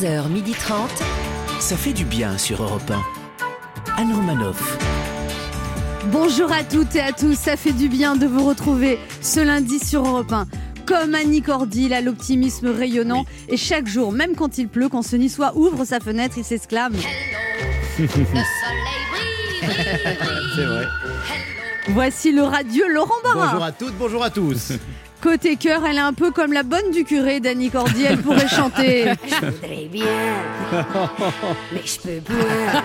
11h30. Ça fait du bien sur Europe 1. Anne Romanoff. Bonjour à toutes et à tous, ça fait du bien de vous retrouver ce lundi sur Europe 1. Comme Annie Cordy, il a l'optimisme rayonnant et chaque jour, même quand il pleut, quand ce niçois ouvre sa fenêtre, il s'exclame Le soleil brille, brille, brille. C'est vrai. Voici le radieux Laurent Barra. Bonjour à toutes, bonjour à tous. Côté cœur, elle est un peu comme la bonne du curé d'Annie Cordy, elle pourrait chanter Je voudrais bien, mais je peux pas.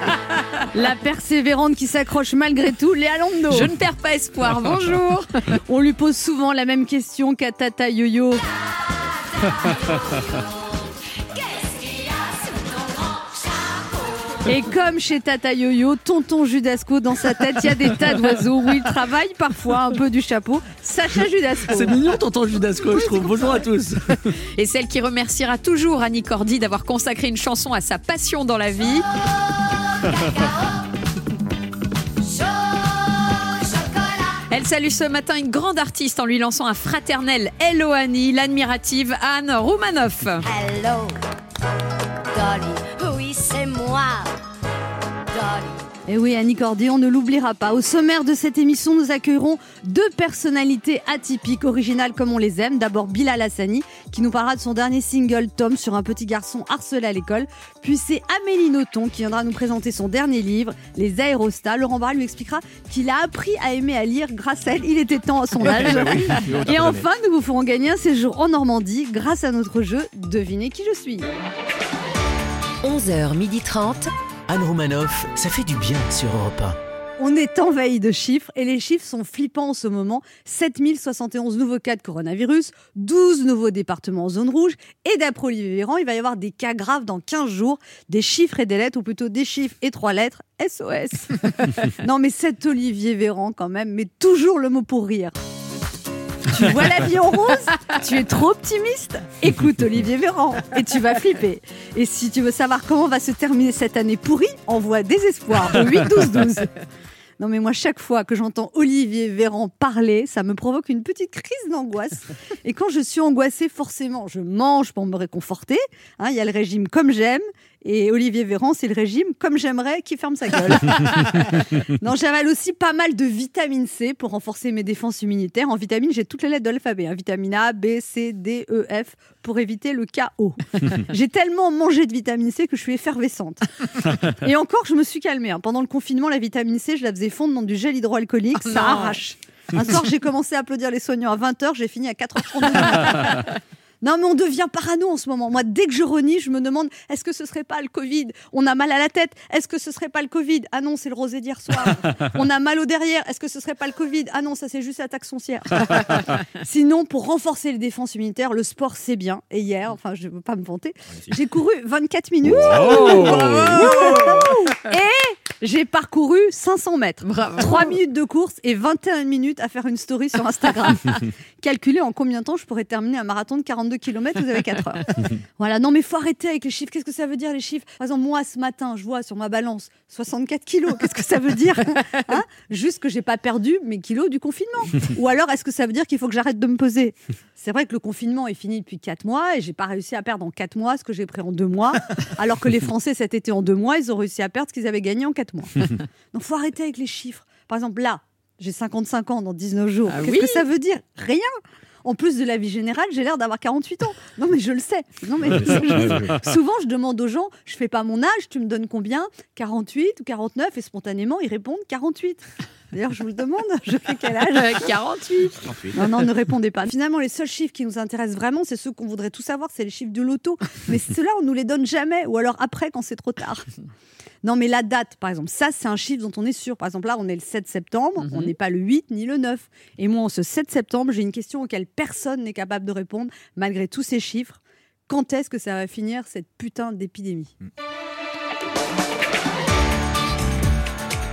la persévérante qui s'accroche malgré tout, Léa Lando. Je ne perds pas espoir. Bonjour. On lui pose souvent la même question qu'à Tata Yo-Yo. Et comme chez Tata Yo-Yo, tonton Judasco, dans sa tête, il y a des tas d'oiseaux où il travaille parfois un peu du chapeau. Sacha Judasco. C'est mignon, tonton Judasco, je trouve. Bonjour à tous. Et celle qui remerciera toujours Annie Cordy d'avoir consacré une chanson à sa passion dans la vie. Elle salue ce matin une grande artiste en lui lançant un fraternel Hello Annie, l'admirative Anne Roumanoff. Hello, Dolly. Oui, c'est moi. Et oui, Annie Cordy, on ne l'oubliera pas. Au sommaire de cette émission, nous accueillerons deux personnalités atypiques, originales comme on les aime. D'abord Bilal Hassani, qui nous parlera de son dernier single Tom sur un petit garçon harcelé à l'école. Puis c'est Amélie Nothomb qui viendra nous présenter son dernier livre, Les Aérostats. Laurent Barra lui expliquera qu'il a appris à aimer à lire grâce à elle. Il était temps à son âge. Et enfin, nous vous ferons gagner un séjour en Normandie grâce à notre jeu Devinez qui je suis. 11h30. Anne Romanoff, ça fait du bien sur Europe On est envahi de chiffres et les chiffres sont flippants en ce moment. 7071 nouveaux cas de coronavirus, 12 nouveaux départements en zone rouge et d'après Olivier Véran, il va y avoir des cas graves dans 15 jours, des chiffres et des lettres ou plutôt des chiffres et trois lettres. SOS. non mais cet Olivier Véran quand même, mais toujours le mot pour rire. Tu vois la vie en rose? Tu es trop optimiste? Écoute Olivier Véran et tu vas flipper. Et si tu veux savoir comment va se terminer cette année pourrie, envoie désespoir au 8 12 12. Non mais moi chaque fois que j'entends Olivier Véran parler, ça me provoque une petite crise d'angoisse. Et quand je suis angoissée, forcément, je mange pour me réconforter. Hein, Il y a le régime comme j'aime. Et Olivier Véran, c'est le régime comme j'aimerais qui ferme sa gueule. non, j'avale aussi pas mal de vitamine C pour renforcer mes défenses immunitaires. En vitamine, j'ai toutes les lettres de l'alphabet. hein. Vitamine A, B, C, D, E, F pour éviter le KO. j'ai tellement mangé de vitamine C que je suis effervescente. Et encore, je me suis calmée. hein. Pendant le confinement, la vitamine C, je la faisais fondre dans du gel hydroalcoolique. ça non. arrache. Un soir, j'ai commencé à applaudir les soignants à 20h, j'ai fini à 4h30. Non, mais on devient parano en ce moment. Moi, dès que je renie, je me demande est-ce que ce serait pas le Covid? On a mal à la tête. Est-ce que ce serait pas le Covid? Ah non, c'est le rosé d'hier soir. on a mal au derrière. Est-ce que ce serait pas le Covid? Ah non, ça c'est juste la taxe foncière. Sinon, pour renforcer les défenses immunitaires, le sport c'est bien. Et hier, enfin, je veux pas me vanter, j'ai couru 24 minutes. Et j'ai parcouru 500 mètres. 3 minutes de course et 21 minutes à faire une story sur Instagram. Calculez en combien de temps je pourrais terminer un marathon de 42 km, vous avez 4 heures. Voilà, non mais faut arrêter avec les chiffres. Qu'est-ce que ça veut dire les chiffres? Par exemple, moi ce matin, je vois sur ma balance 64 kilos. Qu'est-ce que ça veut dire? Hein? Juste que j'ai pas perdu mes kilos du confinement. Ou alors est-ce que ça veut dire qu'il faut que j'arrête de me peser? C'est vrai que le confinement est fini depuis 4 mois et j'ai pas réussi à perdre en 4 mois ce que j'ai pris en 2 mois. Alors que les Français cet été en 2 mois, ils ont réussi à perdre ce qu'ils avaient gagné en 4 mois. Donc faut arrêter avec les chiffres. Par exemple, là, j'ai 55 ans dans 19 jours. Ah Qu'est-ce oui que ça veut dire? Rien. En plus de la vie générale, j'ai l'air d'avoir 48 ans. Non, mais je le sais. Non, mais souvent, je demande aux gens, je fais pas mon âge, tu me donnes combien? 48 ou 49 Et spontanément, ils répondent 48. D'ailleurs, je vous le demande, je fais quel âge 48. non, non, ne répondez pas. Finalement, les seuls chiffres qui nous intéressent vraiment, c'est ceux qu'on voudrait tout savoir, c'est les chiffres de l'auto. Mais ceux-là, on nous les donne jamais, ou alors après, quand c'est trop tard. Non, mais la date, par exemple, ça, c'est un chiffre dont on est sûr. Par exemple, là, on est le 7 septembre, on n'est pas le 8 ni le 9. Et moi, en ce 7 septembre, j'ai une question auquel personne n'est capable de répondre, malgré tous ces chiffres. Quand est-ce que ça va finir, cette putain d'épidémie?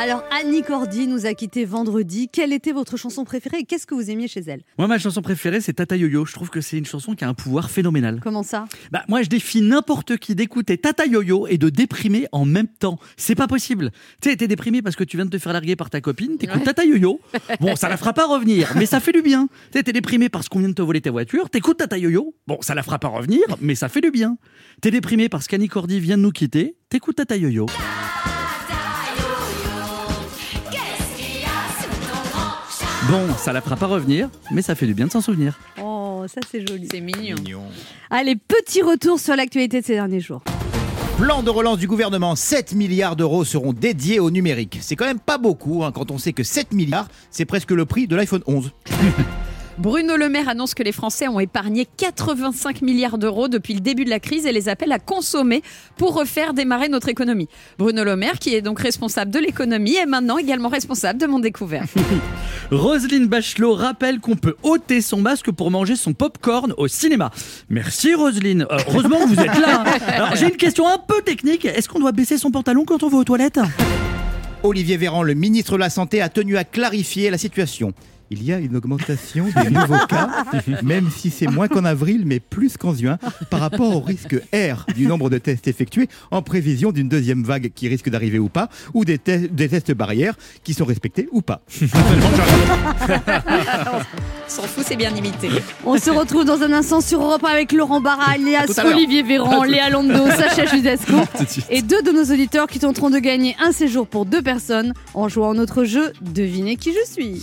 Alors, Annie Cordy nous a quitté vendredi. Quelle était votre chanson préférée et qu'est-ce que vous aimiez chez elle? Moi, ma chanson préférée, c'est Tata Yo-Yo. Je trouve que c'est une chanson qui a un pouvoir phénoménal. Comment ça? Bah, moi, je défie n'importe qui d'écouter Tata Yo-Yo et de déprimer en même temps. C'est pas possible. Tu sais, t'es déprimé parce que tu viens de te faire larguer par ta copine, t'écoutes Tata Yo-Yo. Bon, ça la fera pas revenir, mais ça fait du bien. Tu sais, t'es déprimé parce qu'on vient de te voler ta voiture, t'écoutes Tata Yo-Yo. Bon, ça la fera pas revenir, mais ça fait du bien. T'es déprimé parce qu'Annie Cordy vient de nous quitter, t'écoutes Tata Yo-Yo. Bon, ça la fera pas revenir, mais ça fait du bien de s'en souvenir. Oh, ça c'est joli. C'est mignon. Allez, petit retour sur l'actualité de ces derniers jours. Plan de relance du gouvernement, 7 milliards d'euros seront dédiés au numérique. C'est quand même pas beaucoup hein, quand on sait que 7 milliards, c'est presque le prix de l'iPhone 11. Bruno Le Maire annonce que les Français ont épargné 85 milliards d'euros depuis le début de la crise et les appelle à consommer pour refaire démarrer notre économie. Bruno Le Maire, qui est donc responsable de l'économie, est maintenant également responsable de mon découvert. Roselyne Bachelot rappelle qu'on peut ôter son masque pour manger son popcorn au cinéma. Merci Roselyne. Euh, heureusement que vous êtes là. hein. Alors j'ai une question un peu technique. Est-ce qu'on doit baisser son pantalon quand on va aux toilettes? Olivier Véran, le ministre de la Santé, a tenu à clarifier la situation. Il y a une augmentation des nouveaux cas, même si c'est moins qu'en avril, mais plus qu'en juin, par rapport au risque R du nombre de tests effectués en prévision d'une deuxième vague qui risque d'arriver ou pas, ou des, te- des tests barrières qui sont respectés ou pas. S'en fout, c'est bien imité. On se retrouve dans un instant sur Europe 1 avec Laurent Barra, alias. Olivier Véran, Léa Lando, Sacha Judasco et deux de nos auditeurs qui tenteront de gagner un séjour pour deux personnes en jouant à notre jeu Devinez qui je suis.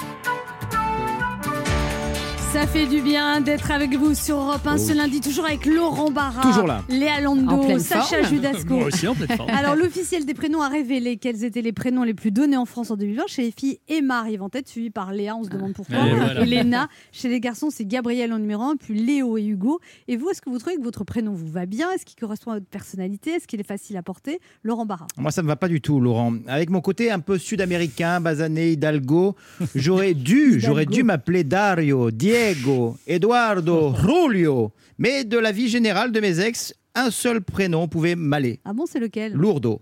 Ça fait du bien d'être avec vous sur Europe 1 ce lundi, toujours avec Laurent Barra, Toujours là. Léa Lando, Sacha forme. Judasco. Moi aussi en pleine forme. Alors, l'officiel des prénoms a révélé quels étaient les prénoms les plus donnés en France en 2020. Chez les filles, Emma arrive en tête, suivie par Léa, on se demande pourquoi. Et voilà. Léna. Chez les garçons, c'est Gabriel en numéro 1, puis Léo et Hugo. Et vous, est-ce que vous trouvez que votre prénom vous va bien? Est-ce qu'il correspond à votre personnalité? Est-ce qu'il est facile à porter? Laurent Barra. Moi, ça ne va pas du tout, Laurent. Avec mon côté un peu sud-américain, basané, Hidalgo, j'aurais dû, j'aurais dû m'appeler Dario, Diego, Eduardo, Julio. Mais de la vie générale de mes ex, un seul prénom pouvait m'aller. Ah bon, c'est lequel? Lourdo.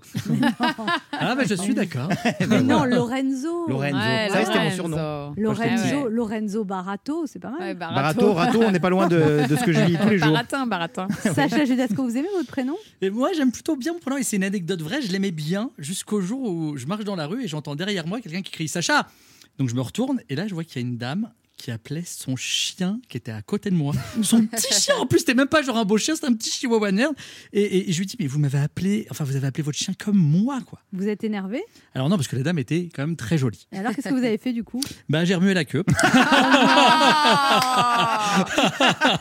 Ah bah je suis d'accord. Mais non, Lorenzo. Lorenzo. Ouais, ça, c'était mon Lorenzo. surnom. Lorenzo, Ouais. Lorenzo Barato, c'est pas mal. Ouais, Barato, Rato, on n'est pas loin de, de ce que je lis tous les jours. Baratin, baratin. Sacha Judasco, vous aimez votre prénom? Et moi j'aime plutôt bien mon prénom et c'est une anecdote vraie. Je l'aimais bien jusqu'au jour où je marche dans la rue et j'entends derrière moi quelqu'un qui crie Sacha. Donc je me retourne et là je vois qu'il y a une dame qui appelait son chien qui était à côté de moi. Son petit chien en plus, c'était même pas genre un beau chien, c'était un petit chihuahua merde. Et, et- et je lui dis mais vous m'avez appelé, enfin vous avez appelé votre chien comme moi quoi. Vous êtes énervé? Alors non parce que la dame était quand même très jolie. Et alors, qu'est-ce que vous avez fait du coup? Bah j'ai remué la queue.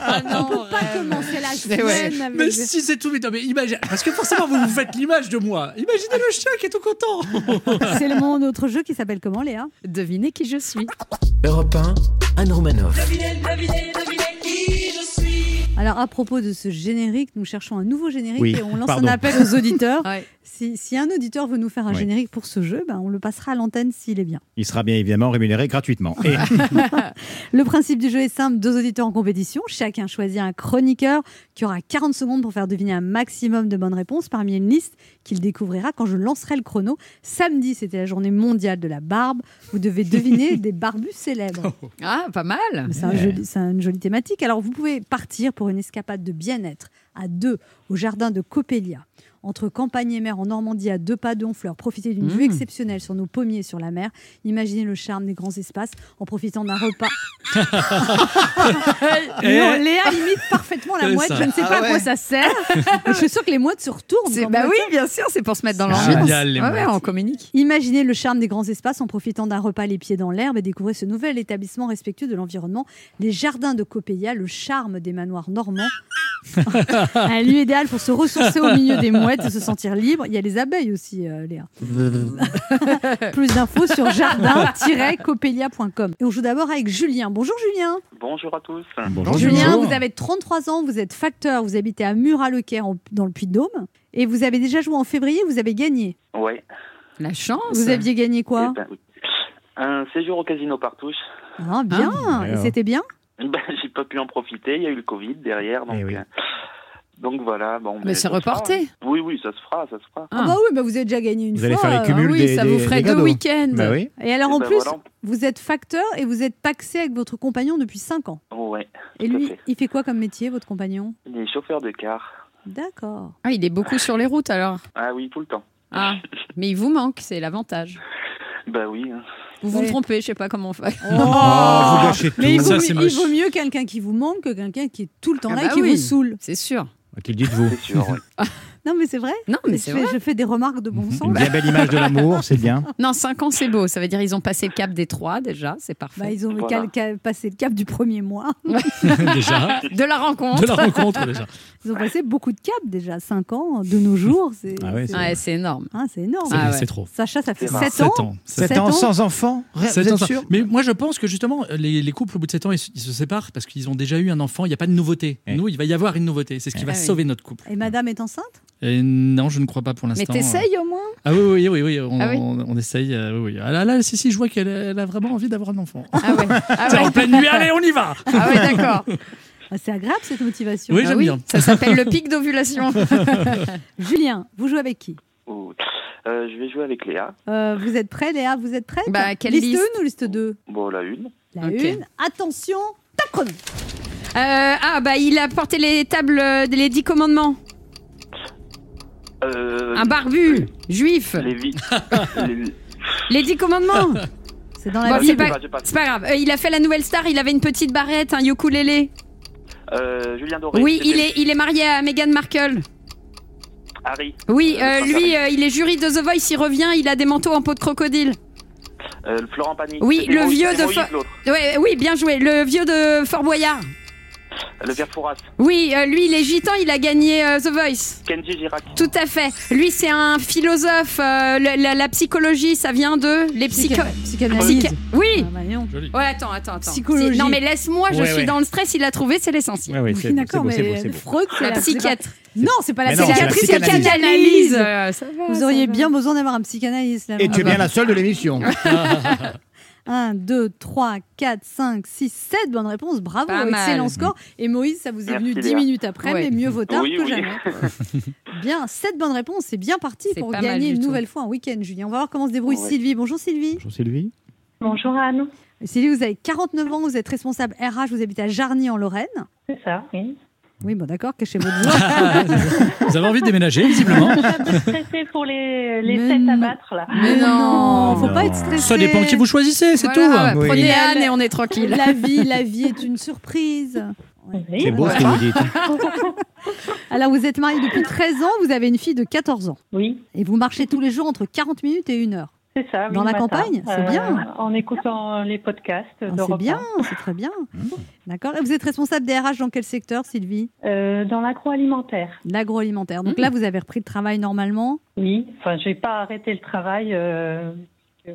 Ah non, On peut pas commencer la Mais ouais. semaine avec... Mais si c'est tout, mais non, mais imagine, parce que forcément vous vous faites l'image de moi. Imaginez le chien qui est tout content. C'est le moment de notre jeu qui s'appelle comment, Léa? Devinez qui je suis. Europe 1, Anne Romanoff. Alors, à propos de ce générique, nous cherchons un nouveau générique Oui, et on lance pardon. un appel aux auditeurs. Ouais. Si, si un auditeur veut nous faire un Oui. générique pour ce jeu, ben, on le passera à l'antenne s'il est bien. Il sera bien évidemment rémunéré gratuitement. Et Le principe du jeu est simple deux auditeurs en compétition. Chacun choisit un chroniqueur qui aura 40 secondes pour faire deviner un maximum de bonnes réponses parmi une liste qu'il découvrira quand je lancerai le chrono. Samedi, c'était la journée mondiale de la barbe. Vous devez deviner des barbus célèbres. Ah, pas mal. C'est un joli- c'est une jolie thématique. Alors, vous pouvez partir pour une escapade de bien-être à deux au jardin de Coppelia. Entre campagne et mer en Normandie, à deux pas de Honfleur, profitez d'une vue exceptionnelle sur nos pommiers sur la mer. Imaginez le charme des grands espaces en profitant d'un repas. non, Léa imite parfaitement la mouette. ça. Je ne sais Ah pas à ouais. quoi ça sert. Je suis sûre que les mouettes se retournent. Bah oui, bien sûr, c'est pour se mettre dans C'est l'ambiance. génial, les Ouais, on communique. Imaginez le charme des grands espaces en profitant d'un repas les pieds dans l'herbe et découvrez ce nouvel établissement respectueux de l'environnement, les jardins de Coppelia, le charme des manoirs normands. un lieu idéal pour se ressourcer au milieu des mouettes et se sentir libre. Il y a les abeilles aussi, euh, Léa. Plus d'infos sur jardin-coppelia.com. Et on joue d'abord avec Julien. Bonjour Julien. Bonjour à tous. bonjour Julien, Julien. vous avez 33 ans, vous êtes facteur, vous habitez à Murat-le-Caire dans le Puy-de-Dôme. Et vous avez déjà joué en février, vous avez gagné. Ouais. La chance. Vous aviez gagné quoi Eh ben, un séjour au casino Partouche. Ah, bien. Ah, Et c'était bien Ben, j'ai pas pu en profiter. Il y a eu le Covid derrière, donc. Eh oui. euh, Donc voilà, bon. Mais c'est fera. reporté. Oui, oui, ça se fera, ça se fera. Ah bah oui, bah vous avez déjà gagné une Vous allez fois. faire les euh, cumuls oui, des- ça des- vous ferait deux week-ends. Bah oui. Et alors Eh en ben plus, voilà. vous êtes facteur et vous êtes paxé avec votre compagnon depuis 5 ans. Ouais, Et lui, fait. il fait quoi comme métier, votre compagnon? Il est chauffeur de car. D'accord. Ah, il est beaucoup sur les routes alors. Ah oui, tout le temps. Ah, mais il vous manque, c'est l'avantage. Bah oui. hein. Vous vous trompez, je sais pas comment on fait. Oh, vous gâchez tout. Mais il vaut, Ça, mieux- il vaut mieux quelqu'un qui vous manque que quelqu'un qui est tout le temps Ah là bah et qui oui. vous saoule. C'est sûr. Qu'il dites-vous C'est sûr, ouais. Non, mais c'est vrai. Non, mais je, c'est fais, vrai. je fais des remarques de bon sens. Une bien belle image de l'amour, c'est bien. Non, 5 ans, c'est beau. Ça veut dire ils ont passé le cap des trois déjà, c'est parfait. Bah, ils ont Voilà. passé le cap du premier mois. déjà. De la rencontre. De la rencontre, déjà. Ils ont passé beaucoup de caps déjà. 5 ans de nos jours. C'est Ah ouais, c'est énorme. hein, c'est énorme. C'est Ah ouais. c'est trop. Sacha, ça fait C'est rare. 7 ans. 7 ans. Sans enfant Vous êtes sûr Mais moi, je pense que justement, les, les couples, au bout de 7 ans, ils, se- ils se séparent parce qu'ils ont déjà eu un enfant. Il n'y a pas de nouveauté. Ouais. Nous, il va y avoir une nouveauté. C'est ce qui va Ah sauver notre couple. Et madame est enceinte? Et non, je ne crois pas pour Mais l'instant. t'essayes au moins? Ah oui, oui, oui, oui, on, Ah oui on- on essaye. euh, oui, oui. Ah là, là, si, si, je vois qu'elle elle a vraiment envie d'avoir un enfant. Ah ouais. Ah ouais, en pleine nuit, allez, on y va Ah ouais, d'accord. Ah, C'est agréable cette motivation. Oui, Ah j'aime bien. Ça s'appelle le pic d'ovulation. Julien, vous jouez avec qui? Oh. Euh, je vais jouer avec Léa. Euh, Vous êtes prêt, Léa? Vous êtes prête Bah, quelle liste, liste 1 ou liste 2 Bon, la une. La Ok. 1. Attention, top chrono. Euh, ah bah il a porté les tables euh, les dix commandements. Euh, Un barbu, juif. Les dix commandements. C'est dans la Bon, Bible. c'est pas, j'ai pas- c'est pas grave. Euh, il a fait la nouvelle star. Il avait une petite barrette, un ukulélé. Euh, Julien Doré. Oui, il est il est marié à Meghan Markle. Harry. Oui, Euh, euh, lui euh, il est jury de The Voice. Il revient. Il a des manteaux en peau de crocodile. Euh, Florent Pagny. Oui, C'était le Moïse- vieux c'était de Moïse, Fo- l'autre. Ouais, oui, bien joué. Le vieux de Fort Boyard. Le. Oui, euh, lui il est gitan. Il a gagné euh, The Voice. Kenji Girac. Tout à fait. Lui, c'est un philosophe. euh, le- la, la psychologie, ça vient de les psycho. Psycha- Psychanalyse. psycha- Oui. Ah, bah, voyons. Joli. Ouais, attends, attends, attends. Psychologie. C'est- Non, mais laisse-moi. Je Ouais, suis ouais. dans le stress. Il a trouvé. C'est l'essentiel. Ouais, ouais, Oui, c'est d'accord, beau, c'est beau, mais c'est beau. Freud, c'est La la psychiatre. Non, c'est pas la Mais non, c'est la psychiatrie, c'est la psychanalyse. psychanalyse. Euh, ça va, Vous ça auriez va. bien besoin d'avoir un psychanalyste. là. Et tu es bien la seule de l'émission. 1, 2, 3, 4, 5, 6, 7 bonnes réponses. Bravo, Pas mal. excellent score. Et Moïse, ça vous est Merci, venu 10 Léa. minutes après, Ouais. mais mieux vaut tard Oui, que oui. jamais. bien, 7 bonnes réponses, c'est bien parti pour mal gagner une tout. nouvelle fois un week-end, Julien. On va voir comment se débrouille Ouais. Sylvie. Bonjour Sylvie. Bonjour Sylvie. Bonjour Anne. Sylvie, vous avez 49 ans, vous êtes responsable RH, vous habitez à Jarny en Lorraine. C'est ça, oui. Oui, bon d'accord, cachez votre voix. Vous avez envie de déménager, visiblement. Je suis un peu stressée pour les, les fêtes à non. battre là. Mais non, faut Non. pas être stressé. Ça dépend qui vous choisissez, c'est Voilà, tout. Oui. Prenez Anne et on est tranquille. La vie, la vie est une surprise. Ouais. C'est beau ce que vous dites. Alors, vous êtes marié depuis 13 ans, vous avez une fille de 14 ans. Oui, Et vous marchez tous les jours entre 40 minutes et 1 heure. C'est ça. oui, Dans la matin. campagne, c'est bien. En écoutant les podcasts Ah, c'est bien, 1. c'est très bien. D'accord. Et vous êtes responsable des RH dans quel secteur, Sylvie? Euh, dans l'agroalimentaire. L'agroalimentaire. Donc Mhm. là, vous avez repris le travail normalement? Oui, enfin, j'ai pas arrêté le travail. euh,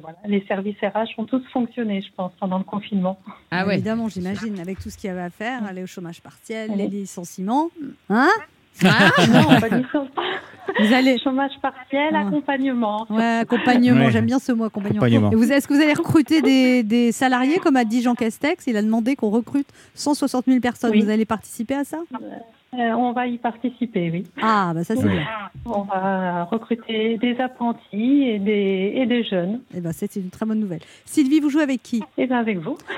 voilà. Les services RH ont tous fonctionné, je pense, pendant le confinement. Ah ouais. Évidemment, j'imagine, avec tout ce qu'il y avait à faire, aller au chômage partiel, les licenciements. Hein? Ah, non, pas du tout. Vous allez. Chômage partiel, Ah. accompagnement. Ouais, accompagnement, Ouais. j'aime bien ce mot, accompagnement. Accompagnement. Et vous, est-ce que vous allez recruter des, des salariés, comme a dit Jean Castex? Il a demandé qu'on recrute 160 000 personnes. Oui. Vous allez participer à ça? Euh, on va y participer, oui. Ah, bah ça c'est Oui. bien. On va recruter des apprentis et des, et des jeunes. Eh ben, c'est une très bonne nouvelle. Sylvie, vous jouez avec qui? Et bien avec vous. Ah,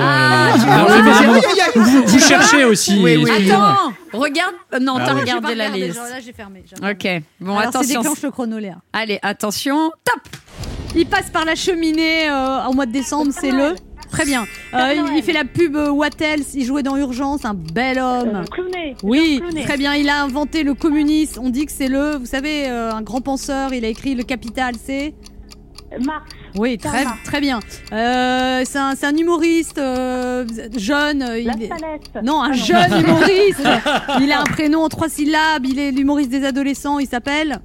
Ah vois. oui, mais vous, vous- vous cherchez aussi. Oui, oui. excusez-moi. Attends, regarde. euh, Non, Ah t'as oui. regardé J'ai la liste. genre, Là, j'ai fermé. j'ai. Ok. Bon, Alors, c'est attention. déclenche le chrono, Léa. Allez, attention. Top. Il passe par la cheminée euh, au mois de décembre, c'est le. Très bien. Euh, il, il fait la pub euh, Wattels, il jouait dans Urgence, un bel homme. Euh, Clooney. Oui, Clooney. très bien. Il a inventé le communisme. On dit que c'est le, vous savez, euh, un grand penseur. Il a écrit Le Capital. C'est? Marx. oui, très Marx. très bien. Euh, c'est un, c'est un humoriste euh, jeune. euh, La il est- Salette. Non, un Ah jeune humoriste. Il a un prénom en trois syllabes. Il est l'humoriste des adolescents. Il s'appelle?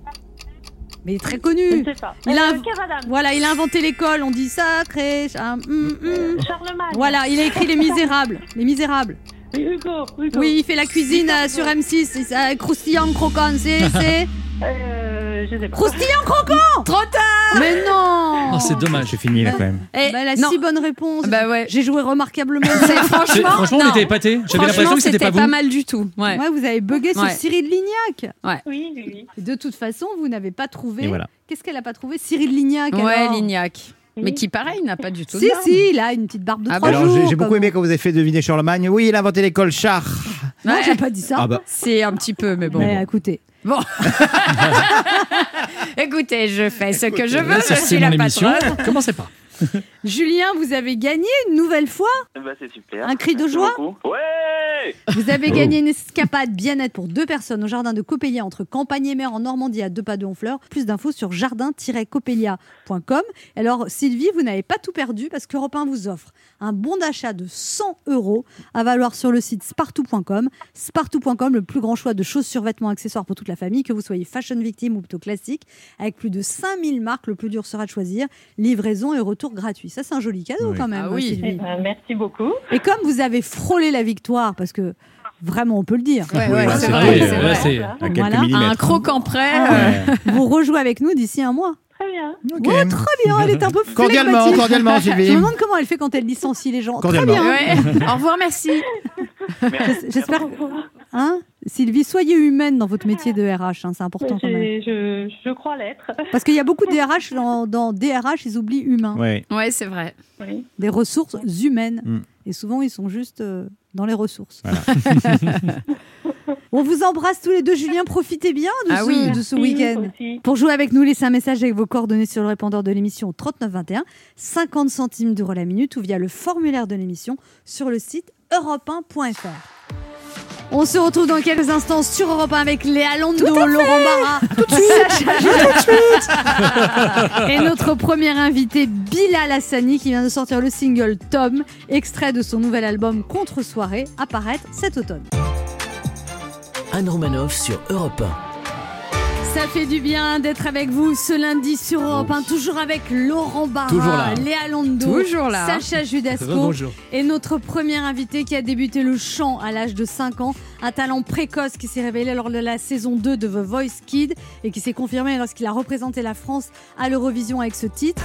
Mais il est très connu. ne sais pas. Il a Euh, Adams. Voilà, il a inventé l'école. On dit sacré. hum, hum. Charlemagne. Voilà, il a écrit Les Misérables. Les Misérables. Oui, Hugo. Hugo. Oui, il fait la cuisine euh, sur M6. C'est ça, croustillant croquant. C'est c'est Euh, je sais pas. croustillant croquant. Trop tard. Mais non Oh, c'est dommage. C'est fini là quand même. Eh, Bah, Elle a non. six bonnes réponses. Bah ouais. J'ai joué remarquablement. C'est- franchement, C'est- franchement, on non. était épatés. J'avais l'impression Franchement, que c'était pas vous. mal du tout. Ouais. Ouais, vous avez bugué sur Ouais. Cyril Lignac. Oui, oui, oui. De toute façon, vous n'avez pas trouvé. Et voilà. Qu'est-ce qu'elle a pas trouvé Cyril Lignac. Ouais, alors Lignac. Mais qui, pareil, n'a pas du tout Si, de barbe. si, il a une petite barbe de Ah trois bah Alors jours. j'ai j'ai beaucoup comme- aimé quand vous avez fait deviner Charlemagne. Oui, il a inventé l'école char. Non, Ouais. j'ai pas dit ça. Ah bah. C'est un petit peu, mais bon. Mais écoutez, Bon. Écoutez, je fais ce que je veux, Là, je c'est suis la patronne. Commencez pas. Julien, vous avez gagné une nouvelle fois. Bah, c'est super. Un cri de Merci joie beaucoup. Ouais Vous avez Oh. gagné une escapade bien-être pour deux personnes au jardin de Coppelia entre Campagne et Mer en Normandie à deux pas de Honfleur. Plus d'infos sur jardin-coppelia.com. Alors Sylvie, vous n'avez pas tout perdu parce qu'Europe 1 vous offre un bon d'achat de 100 euros à valoir sur le site spartou.com. Spartou.com, le plus grand choix de choses, survêtements, accessoires pour toute la famille, que vous soyez fashion victime ou plutôt classique, avec plus de 5000 marques. Le plus dur sera de choisir. Livraison et retour gratuit. Ça, c'est un joli cadeau Oui. quand même, Ah oui. Eh ben, merci beaucoup. Et comme vous avez frôlé la victoire, parce que vraiment on peut le dire, Ouais, ouais, c'est vrai. vrai, c'est vrai. À quelques Voilà. À millimètres. un croquant près. Ah Ouais. vous rejouez avec nous d'ici un mois. Très bien. Oh, très bien, elle est un peu Cordialement, cordialement, Je me demande comment elle fait quand elle licencie les gens. Très bien. ouais. Au revoir, merci. Merci. J'espère. Hein? Sylvie, soyez humaine dans votre métier de RH, hein, c'est important quand même. J'ai- Je, je crois l'être. Parce qu'il y a beaucoup de DRH dans, dans DRH, ils oublient humain, Ouais. Ouais, c'est vrai. Oui. des ressources humaines. Mm. Et souvent, ils sont juste euh, dans les ressources. Voilà. On vous embrasse tous les deux, Julien. Profitez bien de Ah ce, oui. de ce Merci, week-end. Pour jouer avec nous, laissez un message avec vos coordonnées sur le répondeur de l'émission 3921, 50 centimes d'euros la minute ou via le formulaire de l'émission sur le site europe1.fr. On se retrouve dans quelques instants sur Europe 1 avec Léa Londo, Laurent Barra, Sacha Judasco. et notre premier invité Bilal Hassani qui vient de sortir le single Tom, extrait de son nouvel album Contre Soirée, apparaître cet automne. Anne Romanoff sur Europe Ça fait du bien d'être avec vous ce lundi sur Europe 1, toujours avec Laurent Barra. Léa Londo, Toujours là. Sacha Judasco et notre premier invité qui a débuté le chant à l'âge de 5 ans, un talent précoce qui s'est révélé lors de la saison 2 de The Voice Kid et qui s'est confirmé lorsqu'il a représenté la France à l'Eurovision avec ce titre.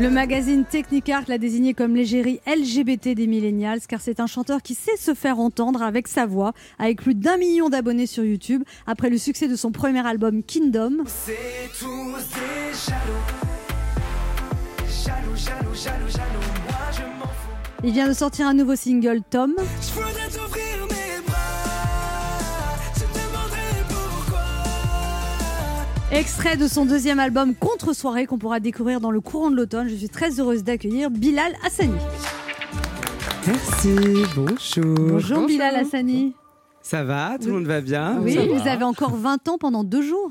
Le magazine Technicart l'a désigné comme l'égérie LGBT des millennials car c'est un chanteur qui sait se faire entendre avec sa voix, avec plus d'un million d'abonnés sur YouTube, après le succès de son premier album Kingdom. Il vient de sortir un nouveau single Tom. Extrait de son deuxième album Contre Soirée qu'on pourra découvrir dans le courant de l'automne. Je suis très heureuse d'accueillir Bilal Hassani. Merci, bonjour. Bonjour Bilal Hassani. Ça va Tout le monde va bien? Oui, vous avez encore 20 ans pendant deux jours.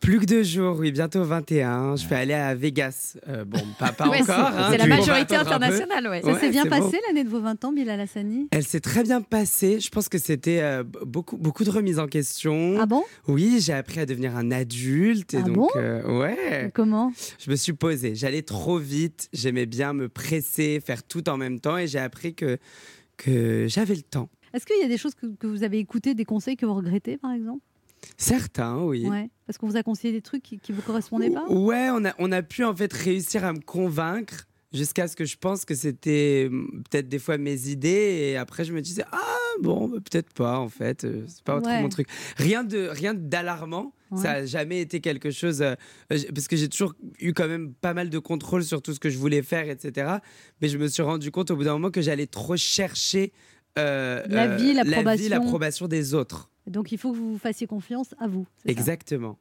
Plus que deux jours, oui, bientôt 21. Je vais aller à Vegas. Euh, bon, pas, pas Ouais, encore. c'est- hein, c'est la majorité internationale, ouais. Ça Ouais, s'est bien passé bon. l'année de vos 20 ans, Bilal Hassani? Elle s'est très bien passée. Je pense que c'était euh, beaucoup, beaucoup de remises en question. Ah bon? Oui, j'ai appris à devenir un adulte. Et Ah donc, bon? euh, ouais. Comment? Je me suis posée. J'allais trop vite. J'aimais bien me presser, faire tout en même temps. Et j'ai appris que, que j'avais le temps. Est-ce qu'il y a des choses que, que vous avez écoutées, des conseils que vous regrettez par exemple? Certains, oui. Ouais. Parce qu'on vous a conseillé des trucs qui, qui vous correspondaient pas? Ouais, on a, on a pu en fait réussir à me convaincre jusqu'à ce que je pense que c'était hum, peut-être des fois mes idées et après je me disais ah bon bah, peut-être pas en fait euh, c'est pas Ouais. mon truc rien de rien d'alarmant Ouais. ça a jamais été quelque chose euh, parce que j'ai toujours eu quand même pas mal de contrôle sur tout ce que je voulais faire etc mais je me suis rendu compte au bout d'un moment que j'allais trop chercher euh, L'avis, euh, l'approbation. l'approbation des autres Donc il faut que vous vous fassiez confiance à vous. exactement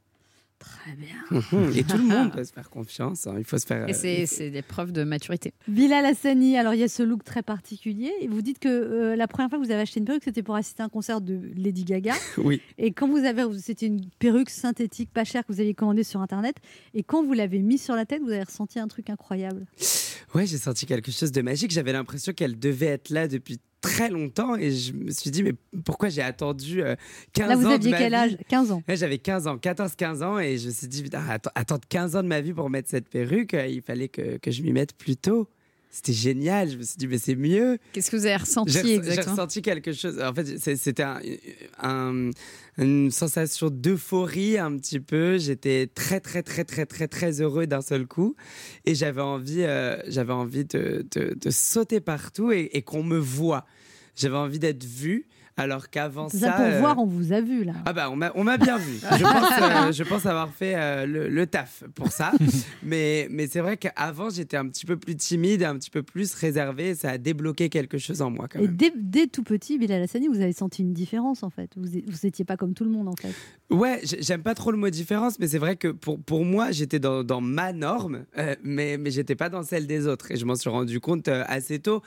Très bien. et tout le monde peut se faire confiance hein, il faut se faire Et euh, c'est c'est des preuves de maturité. Bilal Hassani, alors il y a ce look très particulier. Et vous dites que euh, la première fois que vous avez acheté une perruque, c'était pour assister à un concert de Lady Gaga. oui Et quand vous avez, c'était une perruque synthétique pas chère que vous aviez commandée sur internet. Et quand vous l'avez mise sur la tête, vous avez ressenti un truc incroyable? Ouais, j'ai senti quelque chose de magique. J'avais l'impression qu'elle devait être là depuis très longtemps et je me suis dit, mais pourquoi j'ai attendu euh, 15 Là, vous ans de aviez ma quel vie? âge? 15 ans. Ouais, J'avais 15 ans, 14-15 ans et je me suis dit, putain, attendre 15 ans de ma vie pour mettre cette perruque, euh, il fallait que, que je m'y mette plus tôt. C'était génial. Je me suis dit, mais c'est mieux. Qu'est-ce que vous avez ressenti J'ai, j'ai exactement ressenti quelque chose. En fait, c'était un- un- une sensation d'euphorie un petit peu. J'étais très, très, très, très, très, très heureux d'un seul coup. Et j'avais envie, euh, j'avais envie de, de- de sauter partout et, et qu'on me voit. J'avais envie d'être vu. Alors qu'avant ça. ça, pour euh, voir, on vous a vu là. ah bah on m'a on m'a bien vu. Je pense, euh, je pense avoir fait euh, le, le taf pour ça. mais mais c'est vrai qu'avant j'étais un petit peu plus timide, un petit peu plus réservé. et Ça a débloqué quelque chose en moi quand Et même. dès, dès tout petit, Bilal Hassani, vous avez senti une différence en fait. Vous vous étiez pas comme tout le monde en fait. Ouais, j'ai- j'aime pas trop le mot différence, mais c'est vrai que pour, pour moi j'étais dans, dans ma norme, mais mais j'étais pas dans celle des autres. Et je m'en suis rendu compte assez tôt.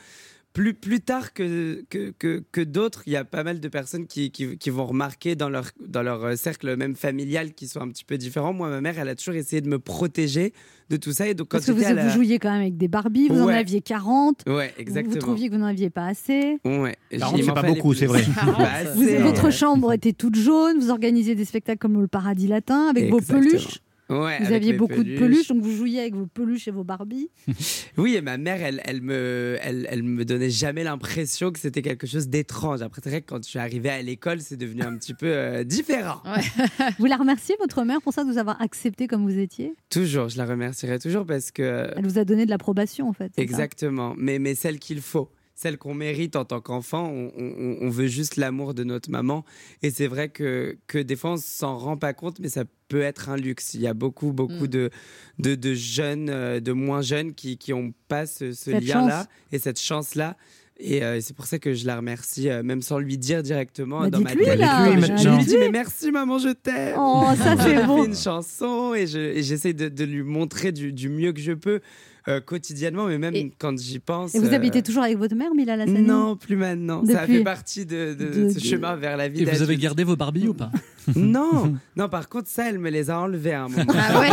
Plus, plus tard que, que, que, que d'autres, il y a pas mal de personnes qui, qui, qui vont remarquer dans leur, dans leur euh, cercle même familial qui sont un petit peu différents. Moi, ma mère, elle a toujours essayé de me protéger de tout ça. Et donc, quand Parce que vous, la- jouiez quand même avec des Barbies, vous en aviez 40. Ouais, Vous, exactement. vous trouviez que vous n'en aviez pas assez. Ouais. 40, Il c'est pas fallait beaucoup, c'est vrai. Pas Vous- assez. votre chambre était toute jaune, vous organisiez des spectacles comme le Paradis Latin avec vos peluches. Ouais, Vous aviez beaucoup de peluches, donc vous jouiez avec vos peluches et vos Barbies. Oui, et ma mère, elle, elle, me, elle, elle me donnait jamais l'impression que c'était quelque chose d'étrange. Après, c'est vrai que quand je suis arrivée à l'école, c'est devenu un petit peu euh, différent. Vous la remerciez, votre mère, pour ça, de vous avoir accepté comme vous étiez? Toujours, je la remercierai toujours parce que. Elle vous a donné de l'approbation, en fait. Exactement, mais, mais celle qu'il faut. Celle qu'on mérite en tant qu'enfant, on, on- on veut juste l'amour de notre maman. Et c'est vrai que, que des fois, on s'en rend pas compte, mais ça peut être un luxe. Il y a beaucoup, beaucoup Mm. de, de, de jeunes, euh, de moins jeunes qui n'ont pas ce, lien-là chance. et cette chance-là. Et euh, c'est pour ça que je la remercie, euh, même sans lui dire directement Bah, dans ma tête. là, Je- bah, je, lui dis, mais merci maman, je t'aime. Oh, ça, c'est fais beau. une chanson et je- et j'essaie de, de lui montrer du, du mieux que je peux euh, quotidiennement, mais même Et- quand j'y pense. Et vous euh, habitez toujours avec votre mère, Bilal Hassani Non, plus maintenant. Ça fait partie de, de de- ce de- chemin vers la vie Et vous avez gardé vos Barbies ou pas? Non, non. Par contre, ça, elle me les a enlevés à un moment. Ah ouais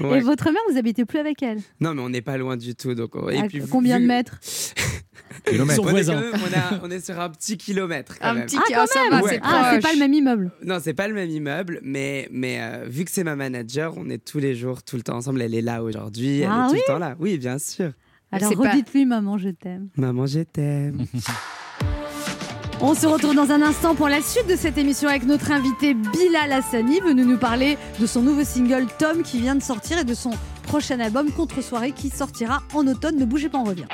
Ouais. Et votre mère, vous habitez plus avec elle? Non, mais on n'est pas loin du tout. Donc, on- et À puis, vu- Combien de mètres? Kilomètres. Son on est, voisin. quand même- on, a- on est sur un petit kilomètre. Quand Un même. petit Ah, ah, Ouais. c'est Ah, pas le même immeuble. Non, c'est pas le même immeuble, mais, mais euh, vu que c'est ma manager, on est tous les jours, tout le temps ensemble. Elle est là aujourd'hui, elle Ah est tout oui le temps là. Oui, bien sûr. Alors pas- redites-lui, maman, je t'aime. Maman, je t'aime. On se retrouve dans un instant pour la suite de cette émission avec notre invité Bilal Hassani, venu nous parler de son nouveau single Tom qui vient de sortir et de son prochain album Contre Soirée qui sortira en automne. Ne bougez pas, on revient.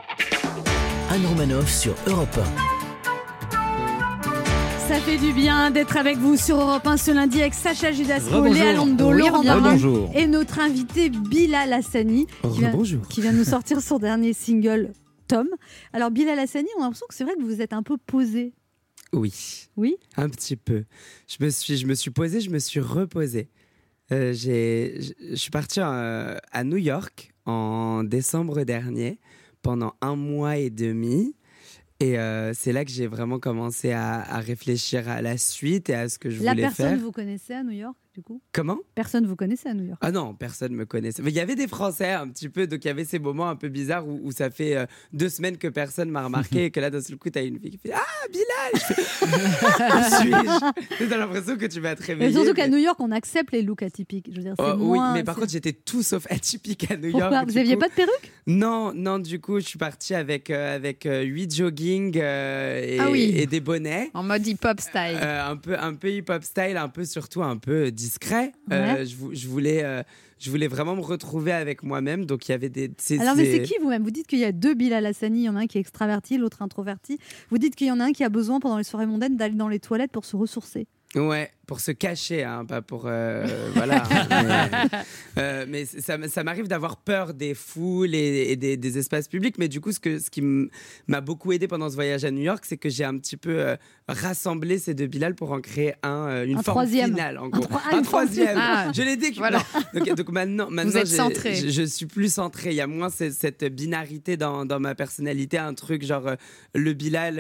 Anne Romanoff sur Europe Ça fait du bien d'être avec vous sur Europe 1 ce lundi avec Sacha Judasco. Léa Lando, Oui, Laurent. Barra et notre invité Bilal Hassani qui vient, qui vient nous sortir son dernier single Tom. Alors Bilal Hassani, on a l'impression que c'est vrai que vous êtes un peu posé. Oui. Oui? Un petit peu. Je me suis, je me suis posé, je me suis reposé. Euh, j'ai, je suis parti euh, à New York en décembre dernier pendant un mois et demi. Et euh, c'est là que j'ai vraiment commencé à, à réfléchir à la suite et à ce que je La voulais personne faire. vous connaissez à New York? Du coup Comment? Personne vous connaissait à New York. Ah non, personne me connaissait. Mais il y avait des Français un petit peu, donc il y avait ces moments un peu bizarres où, où ça fait euh, deux semaines que personne m'a remarqué et que là, d'un seul coup, t'as une fille qui fait Ah, Bilal suis-je? T'as l'impression que tu vas te réveiller. Mais surtout qu'à New York, on accepte les looks atypiques. Je veux dire, c'est Oh, oui, moins- mais par contre, j'étais tout sauf atypique à New Pourquoi? York. Vous du aviez coup. pas de perruque? Non, non, du coup, je suis partie avec, euh, avec euh, huit jogging euh, et, Ah oui. et des bonnets. En mode hip-hop style. Euh, un peu un peu hip hop style un peu surtout un peu discret Euh, je, vou- je voulais euh, je voulais vraiment me retrouver avec moi-même donc il y avait des Alors, mais c'est c'est- qui vous-même? Vous dites qu'il y a deux Bilal Hassani. Il y en a un qui est extraverti, l'autre introverti. Vous dites qu'il y en a un qui a besoin pendant les soirées mondaines d'aller dans les toilettes pour se ressourcer. Ouais pour se cacher hein, pas pour euh, voilà mais, euh, mais ça, ça m'arrive d'avoir peur des foules et, et des, des espaces publics mais du coup ce que ce qui m'a beaucoup aidé pendant ce voyage à New York c'est que j'ai un petit peu euh, rassemblé ces deux Bilal pour en créer un une Un forme troisième. finale en gros tro- ah, un troisième. Ah, je l'ai dit voilà. donc, donc maintenant maintenant êtes j'ai- centré. je, je suis plus centré il y a moins cette, binarité dans, dans ma personnalité un truc genre le Bilal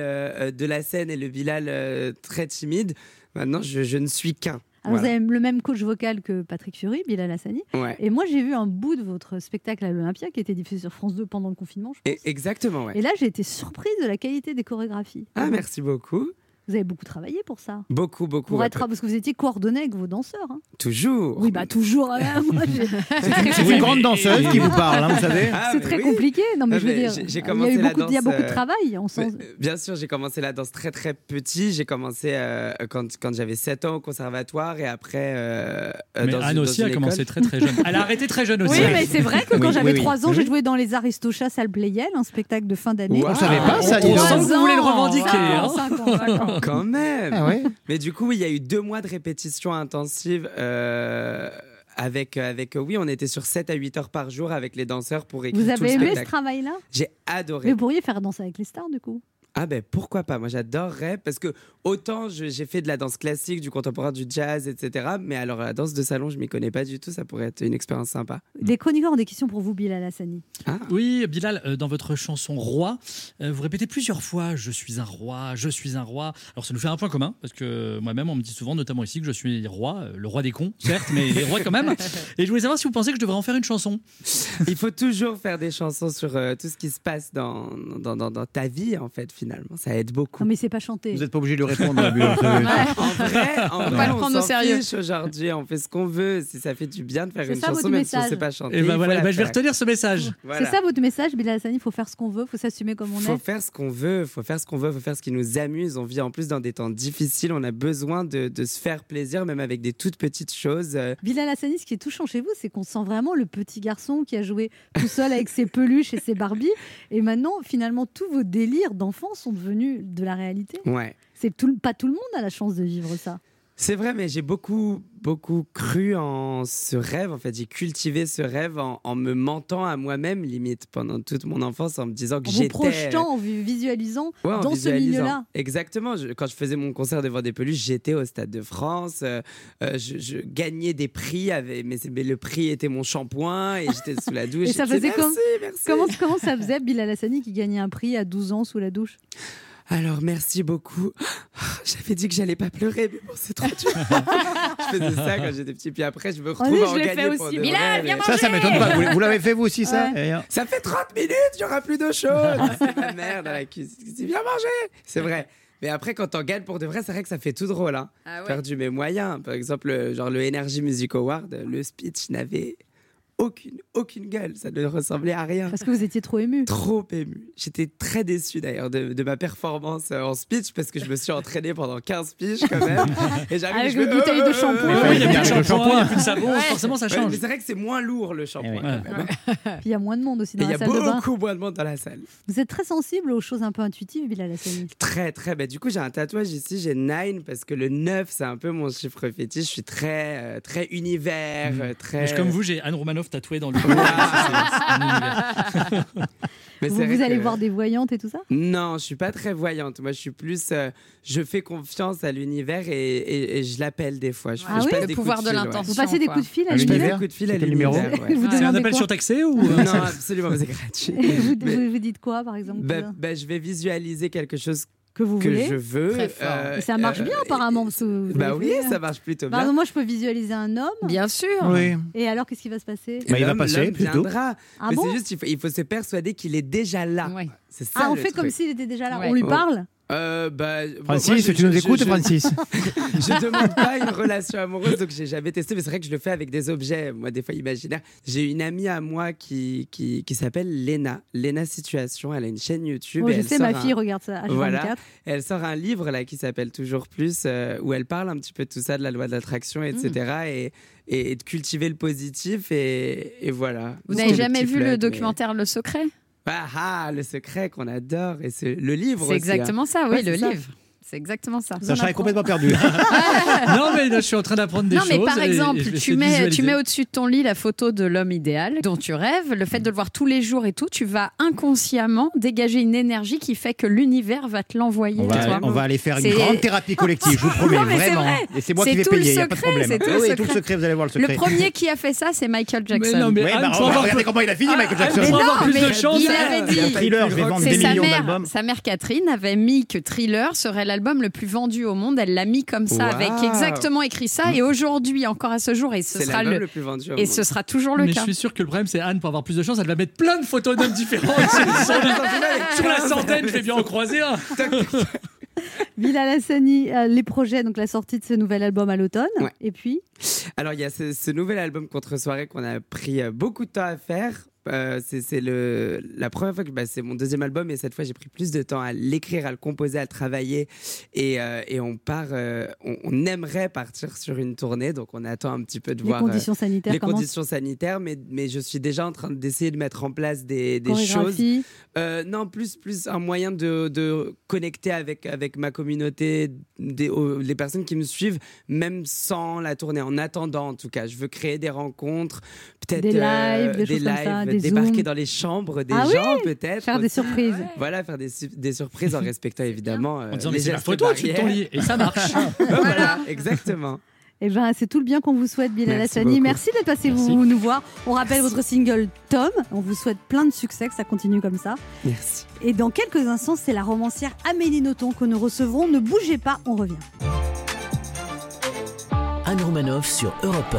de la scène et le Bilal très timide maintenant je, je ne suis qu'un Alors, Voilà. vous avez le même coach vocal que Patrick Fury, Bilal Hassani. Ouais. Et moi, j'ai vu un bout de votre spectacle à l'Olympia qui était diffusé sur France 2 pendant le confinement, je pense. Et- exactement, ouais. Et là, j'ai été surprise de la qualité des chorégraphies. Ah, merci beaucoup. Vous avez beaucoup travaillé pour ça. Beaucoup, beaucoup. Pour ouais, être, parce que vous étiez coordonné avec vos danseurs. hein. Toujours. Oui, bah toujours. euh, moi, j'ai- C'est une grande danseuse qui vous parle, hein, vous savez. Ah, c'est très oui. compliqué. Non, mais Ah, je veux dire, j'ai- il y a beaucoup, il y a danse, beaucoup de euh, travail. On sent... Mais, euh, bien sûr, j'ai commencé la danse très très petit. J'ai commencé euh, quand, quand j'avais 7 ans au conservatoire et après. euh, Mais dans Anne une- aussi dans a commencé très très jeune. Elle a arrêté très jeune aussi. Oui, mais c'est vrai que quand Oui, j'avais oui, oui. 3 ans, j'ai joué dans les Aristochats Salle Playel, un spectacle de fin d'année. Wow. On savait pas ça, dis On sent que vous voulez le revendiquer. Quand même. Ah ouais Mais du coup, il y a eu deux mois de répétition intensive. euh, avec, avec, oui, on était sur 7 à 8 heures par jour avec les danseurs pour écrire Vous tout le avez aimé ce travail-là? J'ai Mais adoré. vous pourriez faire danser avec les stars, du coup. Ah ben pourquoi pas? Moi j'adorerais parce que autant j'ai fait de la danse classique, du contemporain, du jazz, etc. Mais alors la danse de salon, je m'y connais pas du tout. Ça pourrait être une expérience sympa. Les chroniqueurs ont des questions pour vous, Bilal Hassani. Ah. Oui, Bilal, euh, dans votre chanson Roi, euh, vous répétez plusieurs fois Je suis un roi, je suis un roi. Alors ça nous fait un point commun, parce que moi-même, on me dit souvent, notamment ici, que je suis roi, euh, le roi des cons, certes, mais roi quand même. Et je voulais savoir si vous pensez que je devrais en faire une chanson. Il faut toujours faire des chansons sur euh, tout ce qui se passe dans, dans, dans, dans ta vie en fait finalement. Ça aide beaucoup. Non, mais c'est pas chanté. Vous n'êtes pas obligé de lui répondre. En vrai, en va vrai, le on prendre au sérieux. aujourd'hui. On fait ce qu'on veut. Si ça fait du bien de faire C'est une ça, chanson, votre même si on message. sait pas chanter. Et il ben faut voilà, bah, je vais retenir ce message. Voilà. C'est ça votre message, Bilal Hassani Il faut faire ce qu'on veut, il faut s'assumer comme on faut est. faire ce qu'on veut, faut faire ce qu'on veut, faut faire ce qui nous amuse. On vit en plus dans des temps difficiles, on a besoin de, de se faire plaisir, même avec des toutes petites choses. Bilal Hassani, ce qui est touchant chez vous, c'est qu'on sent vraiment le petit garçon qui a joué tout seul avec ses peluches et ses Barbies. Et maintenant, finalement, tous vos délires d'enfant sont devenus de la réalité. Ouais. C'est tout, pas tout le monde a la chance de vivre ça. C'est vrai, mais j'ai beaucoup, beaucoup cru en ce rêve. En fait, j'ai cultivé ce rêve en, en me mentant à moi-même, limite, pendant toute mon enfance, en me disant que En vous j'étais. projetant, en vi- visualisant Ouais, en dans ce visualisant. milieu-là. Exactement. Je- quand je faisais mon concert devant des peluches, j'étais au Stade de France. euh, euh, je, je gagnais des prix, avec, mais, le prix était mon shampoing et j'étais sous la douche. Et ça disais, faisait comme- merci, merci. Comment, comment ça faisait Bilal Hassani qui gagnait un prix à 12 ans sous la douche? Alors, merci beaucoup. J'avais dit que j'allais pas pleurer, mais bon, c'est trop dur. je faisais ça quand j'étais petit. Puis après, je me retrouve oui, à je en l'ai gagner pour aussi. de Bilal, vrai, viens mais- Ça, ça m'étonne pas. Vous, vous l'avez fait vous aussi, ça Ouais. Ça fait 30 minutes, il y aura plus d'eau chaude. c'est ma mère dans la cuisine. qui dit, Viens manger. C'est vrai. Mais après, quand on gagne pour de vrai, c'est vrai que ça fait tout drôle. Hein. Ah ouais. Perdu mes moyens. Par exemple, le- genre le Energy Music Award, le speech n'avait aucune, aucune gueule. Ça ne ressemblait à rien. Parce que vous étiez trop ému. Trop ému. J'étais très déçu d'ailleurs de, de ma performance euh, en speech parce que je me suis entraîné pendant 15 speeches quand même. Et j'arrive, Avec une bouteille de euh, shampoing. euh, Oui, il n'y a plus de le shampoing, il shampoing. n'y a plus de savon, forcément ça Ouais, change. mais c'est vrai que c'est moins lourd le shampoing. Eh quand même. Puis il y a moins de monde aussi Et dans il y la a salle de bain. beaucoup moins de monde dans la salle. Vous êtes très sensible aux choses un peu intuitives, Bilal Hassani. Très, très. Bah, du coup, j'ai un tatouage ici, j'ai 9 parce que le 9, c'est un peu mon chiffre fétiche. Je suis très, euh, très univers, euh, très. Moi, je- Comme vous, j'ai Anne Romanoff tatouée dans le univers. Mais Vous, allez que- voir des voyantes et tout ça? Non, je suis pas très voyante. Moi, je suis plus. euh, je fais confiance à l'univers et, et- et je l'appelle des fois. Je, Ah je oui passe Le des pouvoir coups de de ouais. l'intention. Vous passez des coups de fil à À Je passe l'univers des coups de fil à l'univers. ouais. Vous C'est un appel surtaxé ou Non, absolument, c'est gratuit. Vous, Mais- vous- vous dites quoi, par exemple Ben, ben, je vais visualiser quelque chose Que vous que voulez je veux. Très fort. euh, ça marche euh, bien, apparemment. vous Bah oui, ça marche plutôt bien. exemple, moi, je peux visualiser un homme. Bien sûr. Oui. Et alors, qu'est-ce qui va se passer? Bah, il va passer, plutôt. viendra. Ah Mais bon? c'est juste, il faut, il faut se persuader qu'il est déjà là. Ouais. C'est ça. Ah, on le fait truc. comme s'il était déjà là. Ouais. On lui Oh. parle? Euh, bah, bon, Francis, moi, je- tu nous je- écoutes, je- Francis Je demande pas une relation amoureuse, donc j'ai jamais testé, mais c'est vrai que je le fais avec des objets, moi, des fois imaginaires. J'ai une amie à moi qui, qui, qui s'appelle Léna, Léna Situation. Elle a une chaîne YouTube. Et Je elle sais, ma un- fille regarde ça. H24. Voilà. Elle sort un livre là qui s'appelle Toujours Plus, euh, où elle parle un petit peu de tout ça, de la loi de l'attraction, etc. Mm. Et, et de cultiver le positif, et, et voilà. Vous n'avez jamais vu plug, le mais- documentaire Le Secret? Ah, ah, le secret qu'on adore, et c'est le livre. C'est hein. exactement ça, oui, Ouais, le ça. C'est exactement ça. Sacha est complètement perdu. Non, mais là, je suis en train d'apprendre des non, choses. mais par et- et exemple, tu mets, tu mets au-dessus de ton lit la photo de l'homme idéal dont tu rêves. Le fait de le voir tous les jours et tout, tu vas inconsciemment dégager une énergie qui fait que l'univers va te l'envoyer. On on va aller faire une grande thérapie collective, je vous promets, Non, vraiment. vrai. Et c'est moi qui vais tout le payer, il n'y a pas de secret, problème. c'est tout Oui, le oui, tout le secret. vous allez voir le Le secret. premier qui a fait ça, c'est Michael Jackson. Mais non, mais bah, on va regarder comment il a fini, Michael Jackson. Plus de chance. il avait dit- thriller, je vais vendre C'est des sa millions mère, d'albums. sa mère Catherine avait mis que Thriller serait l'album le plus vendu au monde. Elle l'a mis comme ça, avec exactement écrit ça. Et aujourd'hui, encore à ce jour, et ce sera le, le plus vendu au et monde. ce sera toujours le Mais je cas. suis sûr que le problème, c'est Anne, pour avoir plus de chance, elle va mettre plein de photos d'hommes différents. sur, la centaine, je vais bien en croiser un. Bilal Hassani, euh, les projets, donc la sortie de ce nouvel album à l'automne. Ouais. Et puis Alors, il y a ce, ce nouvel album Contre Soirée qu'on a pris euh, beaucoup de temps à faire. Euh, c'est le la première fois que bah, c'est mon deuxième album et cette fois j'ai pris plus de temps à l'écrire, à le composer, à le travailler. Et, euh, et on part, euh, on, on aimerait partir sur une tournée. Donc on attend un petit peu de Les voir euh, conditions sanitaires, les conditions sanitaires, mais mais je suis déjà en train d'essayer de mettre en place des, des choses. non, plus, plus un moyen de, de connecter avec, avec ma communauté, des, aux- les personnes qui me suivent, même sans la tournée. En attendant, en tout cas, je veux créer des rencontres, peut-être Des lives, des ça, des débarquer zooms. dans les chambres des Ah oui gens, peut-être. Faire des surprises. Voilà, faire des, su- des surprises en respectant évidemment euh, En disant, les mais c'est la photo au-dessus de ton lit, et ça marche. voilà, exactement. Eh ben, c'est tout le bien qu'on vous souhaite, Bilal Merci Hassani. Merci d'être passé Merci. vous, nous voir. On rappelle votre single Tom. On vous souhaite plein de succès, que ça continue comme ça. Merci. Et dans quelques instants, c'est la romancière Amélie Nothomb que nous recevrons. Ne bougez pas, on revient. Anne Romanoff sur Europe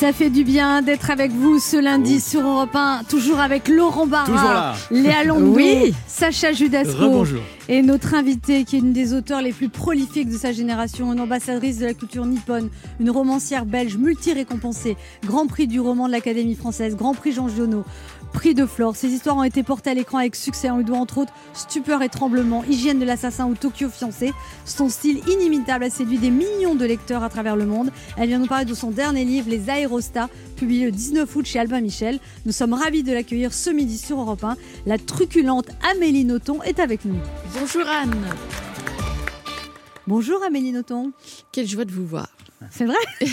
Ça fait du bien d'être avec vous ce lundi sur Europe 1, toujours avec Laurent Barra. Léa Oui. Sacha Judasco et notre invitée qui est une des auteurs les plus prolifiques de sa génération, une ambassadrice de la culture nippone, une romancière belge multi-récompensée, Grand Prix du roman de l'Académie française, Grand Prix Jean Giono. Prix de Flore. Ces histoires ont été portées à l'écran avec succès. On lui doit entre autres Stupeur et Tremblement, Hygiène de l'assassin ou Tokyo fiancé. Son style inimitable a séduit des millions de lecteurs à travers le monde. Elle vient nous parler de son dernier livre, Les Aérostats, publié le 19 août chez Albin Michel. Nous sommes ravis de l'accueillir ce midi sur Europe 1. La truculente Amélie Nothomb est avec nous. Bonjour Anne. Bonjour Amélie Nothomb. Quelle joie de vous voir. C'est vrai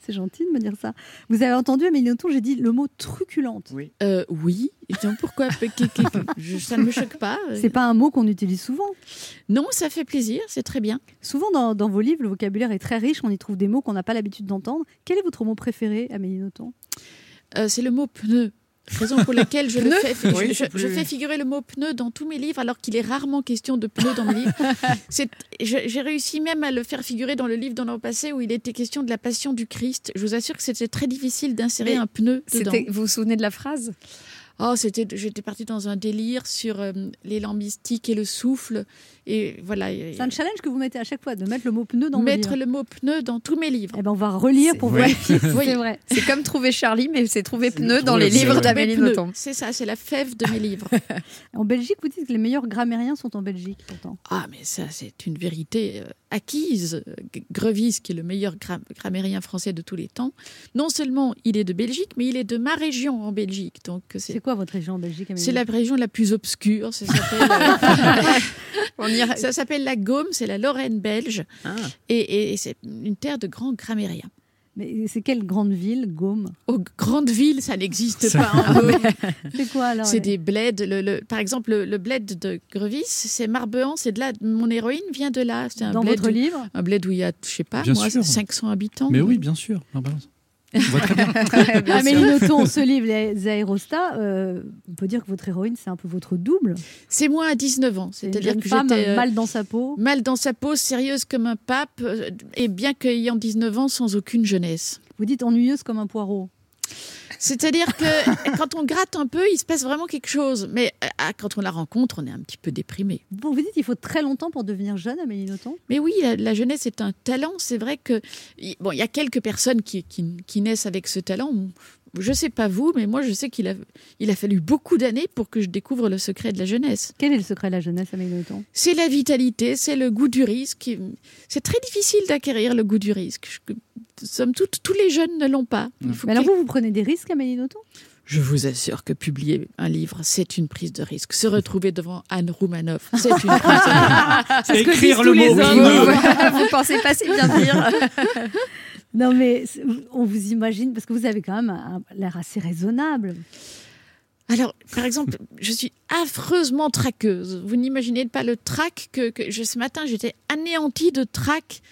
C'est gentil de me dire ça. Vous avez entendu Amélie Nothomb, j'ai dit le mot truculente. Oui. Euh, oui. Et donc, pourquoi je- Ça ne me choque pas. C'est pas un mot qu'on utilise souvent. Non, ça fait plaisir, c'est très bien. Souvent dans, dans vos livres, le vocabulaire est très riche, on y trouve des mots qu'on n'a pas l'habitude d'entendre. Quel est votre mot préféré, Amélie Nothomb? Euh, c'est le mot pneu. Raison pour laquelle je, le fais, je, Oui, je- c'est je plus- fais figurer le mot pneu dans tous mes livres, alors qu'il est rarement question de pneu dans mes livres. J'ai réussi même à le faire figurer dans le livre dans l'an passé où il était question de la passion du Christ. Je vous assure que c'était très difficile d'insérer un pneu dedans. Vous vous souvenez de la phrase? Oh, c'était, j'étais partie dans un délire sur euh, l'élan mystique et le souffle. Et voilà. C'est un challenge que vous mettez à chaque fois, de mettre le mot pneu dans vos Mettre livres. le mot pneu dans tous mes livres. Eh ben, on va relire pour vérifier si Oui. c'est vrai. C'est comme trouver Charlie, mais c'est trouver pneu dans les livres d'Amélie. Nothomb. C'est ça, c'est la fève de mes livres. En Belgique, vous dites que les meilleurs grammairiens sont en Belgique, pourtant. Ah, mais ça, c'est une vérité euh, acquise. G- Grevis, qui est le meilleur gra- grammairien français de tous les temps, non seulement il est de Belgique, mais il est de ma région en Belgique. Donc, C'est quoi votre région en Belgique, Amélie c'est la région la plus obscure. Ça s'appelle, euh, On ira- ça s'appelle la Gaume, c'est la Lorraine belge. Ah. Et, et- et c'est une terre de grands grammairiens. Mais c'est quelle grande ville, Gaume? Aux grandes villes, ça n'existe Ça- pas en Gaume. C'est quoi alors C'est des bleds. Le, le- par exemple, le, le bled de Grevis, c'est Marbehan. C'est de là. Mon héroïne vient de là. C'est un Dans bled votre où- livre? Un bled où il y a, je sais pas, Bien moi, sûr. 500 habitants. Mais oui, bien sûr. Non. On voit très bien. Bien Amélie. Nothomb, ce livre, Les Aérostats, euh, on peut dire que votre héroïne, c'est un peu votre double. C'est moi à 19 ans. C'est une C'est-à-dire que femme j'étais euh, mal dans sa peau. mal dans sa peau, sérieuse comme un pape, euh, et bien qu'ayant 19 ans, sans aucune jeunesse. Vous dites ennuyeuse comme un poireau. C'est-à-dire que quand on gratte un peu, il se passe vraiment quelque chose. Mais euh, ah, quand on la rencontre, on est un petit peu déprimé. Bon, vous dites qu'il faut très longtemps pour devenir jeune, Amélie Nothomb? Mais oui, la, la jeunesse est un talent. C'est vrai que bon, il y a quelques personnes qui, qui, qui naissent avec ce talent. Je sais pas vous, mais moi je sais qu'il a, il a fallu beaucoup d'années pour que je découvre le secret de la jeunesse. Quel est le secret de la jeunesse, Amélie Nothomb? C'est la vitalité, c'est le goût du risque. C'est très difficile d'acquérir le goût du risque. Je- Somme toute, tous les jeunes ne l'ont pas. Il faut Mais alors vous, vous prenez des risques, Amélie Nothomb? Je vous assure que publier un livre, c'est une prise de risque. Se retrouver devant Anne Roumanoff, c'est une prise de risque. C'est ce que Écrire disent le tous les mot hommes. pneu. Vous pensez pas si bien dire Non, mais on vous imagine, parce que vous avez quand même l'air assez raisonnable. Alors, par exemple, je suis affreusement traqueuse. Vous n'imaginez pas le trac que, ce matin, j'étais anéantie de trac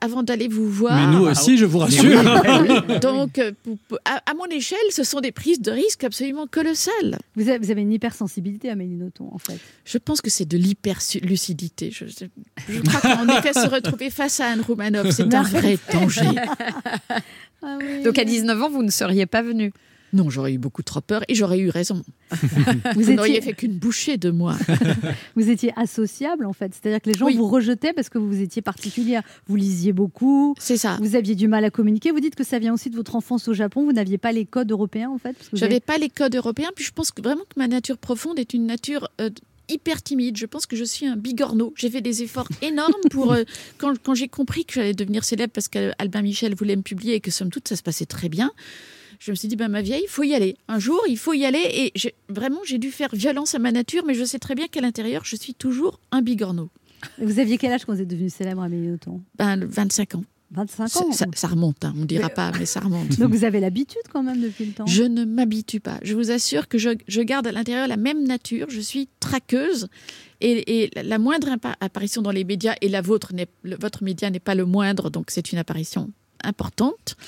avant d'aller vous voir. Mais nous aussi, je vous rassure. Donc, euh, à, mon échelle, ce sont des prises de risque absolument colossales. Vous avez, une hypersensibilité, Amélie Nothomb, en fait. Je pense que c'est de l'hyperlucidité. Je, je, je crois qu'en effet, se retrouver face à Anne Roumanoff, c'est un vrai danger. Ah oui. Donc à 19 ans, vous ne seriez pas venu. Non, j'aurais eu beaucoup trop peur et j'aurais eu raison. Vous, Vous n'auriez étiez- fait qu'une bouchée de moi. Vous étiez associable en fait, c'est-à-dire que les gens Oui. vous rejetaient parce que vous étiez particulière. Vous lisiez beaucoup, C'est ça. vous aviez du mal à communiquer. Vous dites que ça vient aussi de votre enfance au Japon. Vous n'aviez pas les codes européens en fait. J'avais avez- pas les codes européens, puis je pense que vraiment que ma nature profonde est une nature euh, hyper timide. Je pense que je suis un bigorneau. J'ai fait des efforts énormes pour euh, quand, quand j'ai compris que j'allais devenir célèbre parce qu'Albin Michel voulait me publier et que somme toute ça se passait très bien. Je me suis dit, ben, ma vieille, il faut y aller. Un jour, il faut y aller. Et vraiment, j'ai dû faire violence à ma nature, mais je sais très bien qu'à l'intérieur, je suis toujours un bigorneau. Et Vous aviez quel âge quand vous êtes devenu célèbre, Amélie Nothomb Ben, le 25 ans. 25 Ça, ans. ça- ça remonte, hein. on ne dira Mais- pas, mais ça remonte. Donc vous avez l'habitude quand même depuis le temps? Je ne m'habitue pas. Je vous assure que je, je garde à l'intérieur la même nature. Je suis traqueuse. Et, et la- moindre apparition dans les médias, et la vôtre, votre média n'est pas le moindre, donc c'est une apparition importante, euh,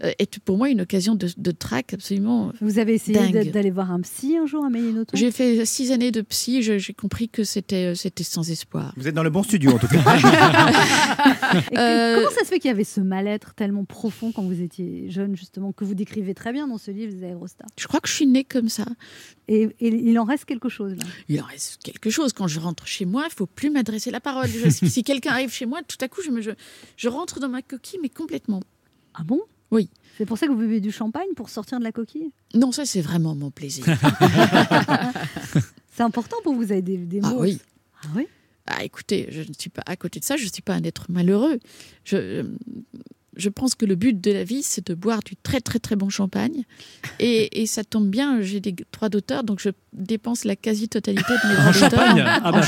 est pour moi une occasion de, de traque absolument. Vous avez essayé d'aller voir un psy un jour, Amélie Nothomb? J'ai fait six années de psy, j'ai compris que c'était euh, c'était sans espoir. Vous êtes dans le bon studio en tout cas. Et que- Euh, Comment ça se fait qu'il y avait ce mal-être tellement profond quand vous étiez jeune, justement, que vous décrivez très bien dans ce livre, Les Aérostats? Je crois que je suis née comme ça. Et, et il en reste quelque chose là? Il en reste quelque chose. Quand je rentre chez moi, il faut plus m'adresser la parole. Je- si si quelqu'un arrive chez moi, tout à coup, je, me, je, je rentre dans ma coquille, mais complètement. Ah bon? Oui. C'est pour ça que vous buvez du champagne pour sortir de la coquille? Non, ça, c'est vraiment mon plaisir. C'est important pour vous, vous avez des, des Ah mots. oui. Ah oui? Ah, écoutez, je ne suis pas à côté de ça, je ne suis pas un être malheureux. Je, je pense que le but de la vie, c'est de boire du très très très bon champagne. Et, et ça tombe bien, j'ai des droits d'auteur, donc je dépense la quasi-totalité de mes droits d'auteur champagne en, Ah en bah.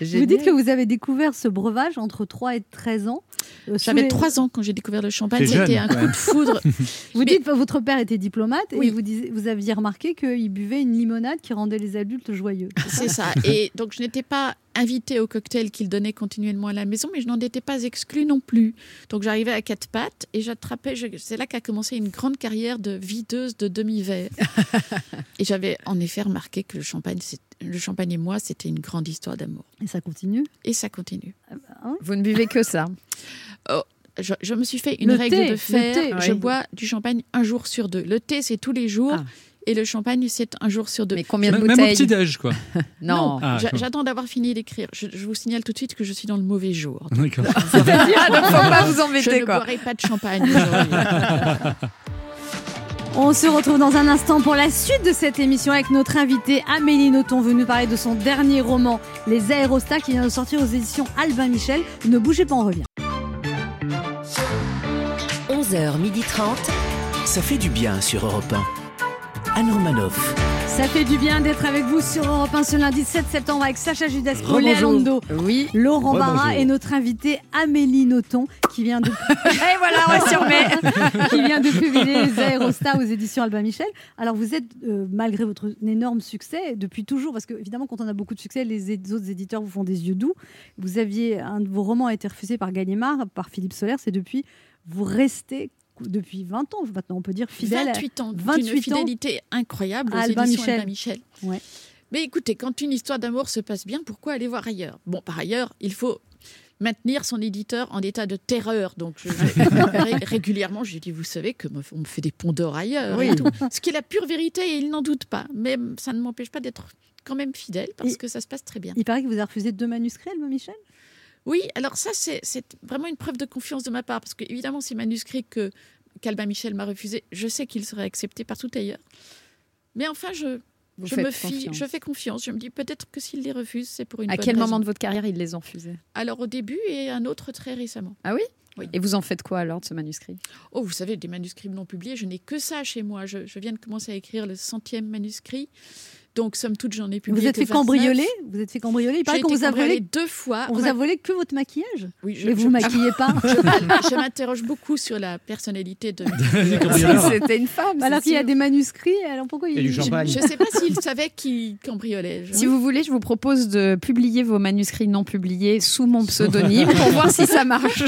Vous dites que vous avez découvert ce breuvage entre 3 et 13 ans. euh, J'avais les- trois ans quand j'ai découvert le champagne, C'est c'était jeune, un coup de foudre. Vous Mais- dites que votre père était diplomate Oui. et vous, disiez- vous aviez remarqué qu'il buvait une limonade qui rendait les adultes joyeux. C'est ça. Et donc, je n'étais pas invitée au cocktail qu'il donnait continuellement à la maison, mais je n'en étais pas exclue non plus. Donc, j'arrivais à quatre pattes et j'attrapais. C'est là qu'a commencé une grande carrière de videuse de demi-verre. et j'avais en effet remarqué que le champagne, le champagne et moi, c'était une grande histoire d'amour. Et ça continue? Et ça continue. Vous ne buvez que ça? Oh, je, je me suis fait une Le règle thé, de fer. thé, je bois du champagne un jour sur deux. Le thé, c'est tous les jours. Ah. Et le champagne, c'est un jour sur deux. Mais combien de Même au bouteilles petit-déj, quoi. Non. Ah. J'attends d'avoir fini d'écrire. Je, je vous signale tout de suite que je suis dans le mauvais jour. D'accord. Ah, donc faut pas vous Je embêter ne quoi. boirai pas de champagne aujourd'hui. On se retrouve dans un instant pour la suite de cette émission avec notre invitée Amélie Nothomb, venue nous parler de son dernier roman, Les Aérostats, qui vient de sortir aux éditions Albin Michel. Ne bougez pas, on revient. 11h30. Ça fait du bien sur Europe 1. Anne Romanoff. Ça fait du bien d'être avec vous sur Europe 1 ce lundi 7 septembre avec Sacha Judasco, Léa. Lando, Oui. Laurent. Barra et notre invitée Amélie Nothomb qui vient de Et voilà, on qui vient de publier Les Aérostats aux éditions Albin Michel. Alors vous êtes, euh, malgré votre énorme succès, depuis toujours, parce que évidemment quand on a beaucoup de succès, les autres éditeurs vous font des yeux doux. Vous aviez, un de vos romans a été refusé par Gallimard, par Philippe Soler, c'est depuis, vous restez depuis 20 ans maintenant, on peut dire fidèle. à- 28 ans. 28 une ans. fidélité incroyable aux À Albin Michel. Albin Michel. Ouais. Mais écoutez, quand une histoire d'amour se passe bien, pourquoi aller voir ailleurs? Bon, par ailleurs, il faut maintenir son éditeur en état de terreur. Donc, je- ré- régulièrement, j'ai dit, vous savez que me- on me fait des ponts d'or ailleurs. et tout. Ce qui est la pure vérité, et il n'en doute pas. Mais ça ne m'empêche pas d'être quand même fidèle, parce Et- que ça se passe très bien. Il paraît que vous avez refusé deux manuscrits, Albin Michel? Oui, alors ça, c'est vraiment une preuve de confiance de ma part, parce que évidemment, ces manuscrits que qu'Albin Michel m'a refusés, je sais qu'ils seraient acceptés partout ailleurs. Mais enfin, je, Vous je me fie, confiance. je fais confiance. Je me dis peut-être que s'il les refuse, c'est pour une À bonne quel raison. moment de votre carrière ils les ont refusés? Alors au début et un autre très récemment. Ah oui? Oui. Et vous en faites quoi alors de ce manuscrit? Oh, vous savez, des manuscrits non publiés, je n'ai que ça chez moi. Je, je viens de commencer à écrire le centième manuscrit. Donc, somme toute, j'en ai publié Vous êtes que fait 29. cambrioler Vous êtes fait cambrioler Il paraît qu'on vous a volé, deux fois. on vous a volé que votre maquillage Oui, je, Et vous je- maquillez pas je- m'interroge beaucoup sur la personnalité de. C'était une femme. Alors qu'il y a des manuscrits, alors pourquoi il Et du je- champagne. Je ne sais pas s'il savait qu'il cambriolait. Si vous voulez, je vous propose de publier vos manuscrits non publiés sous mon pseudonyme pour voir si ça marche.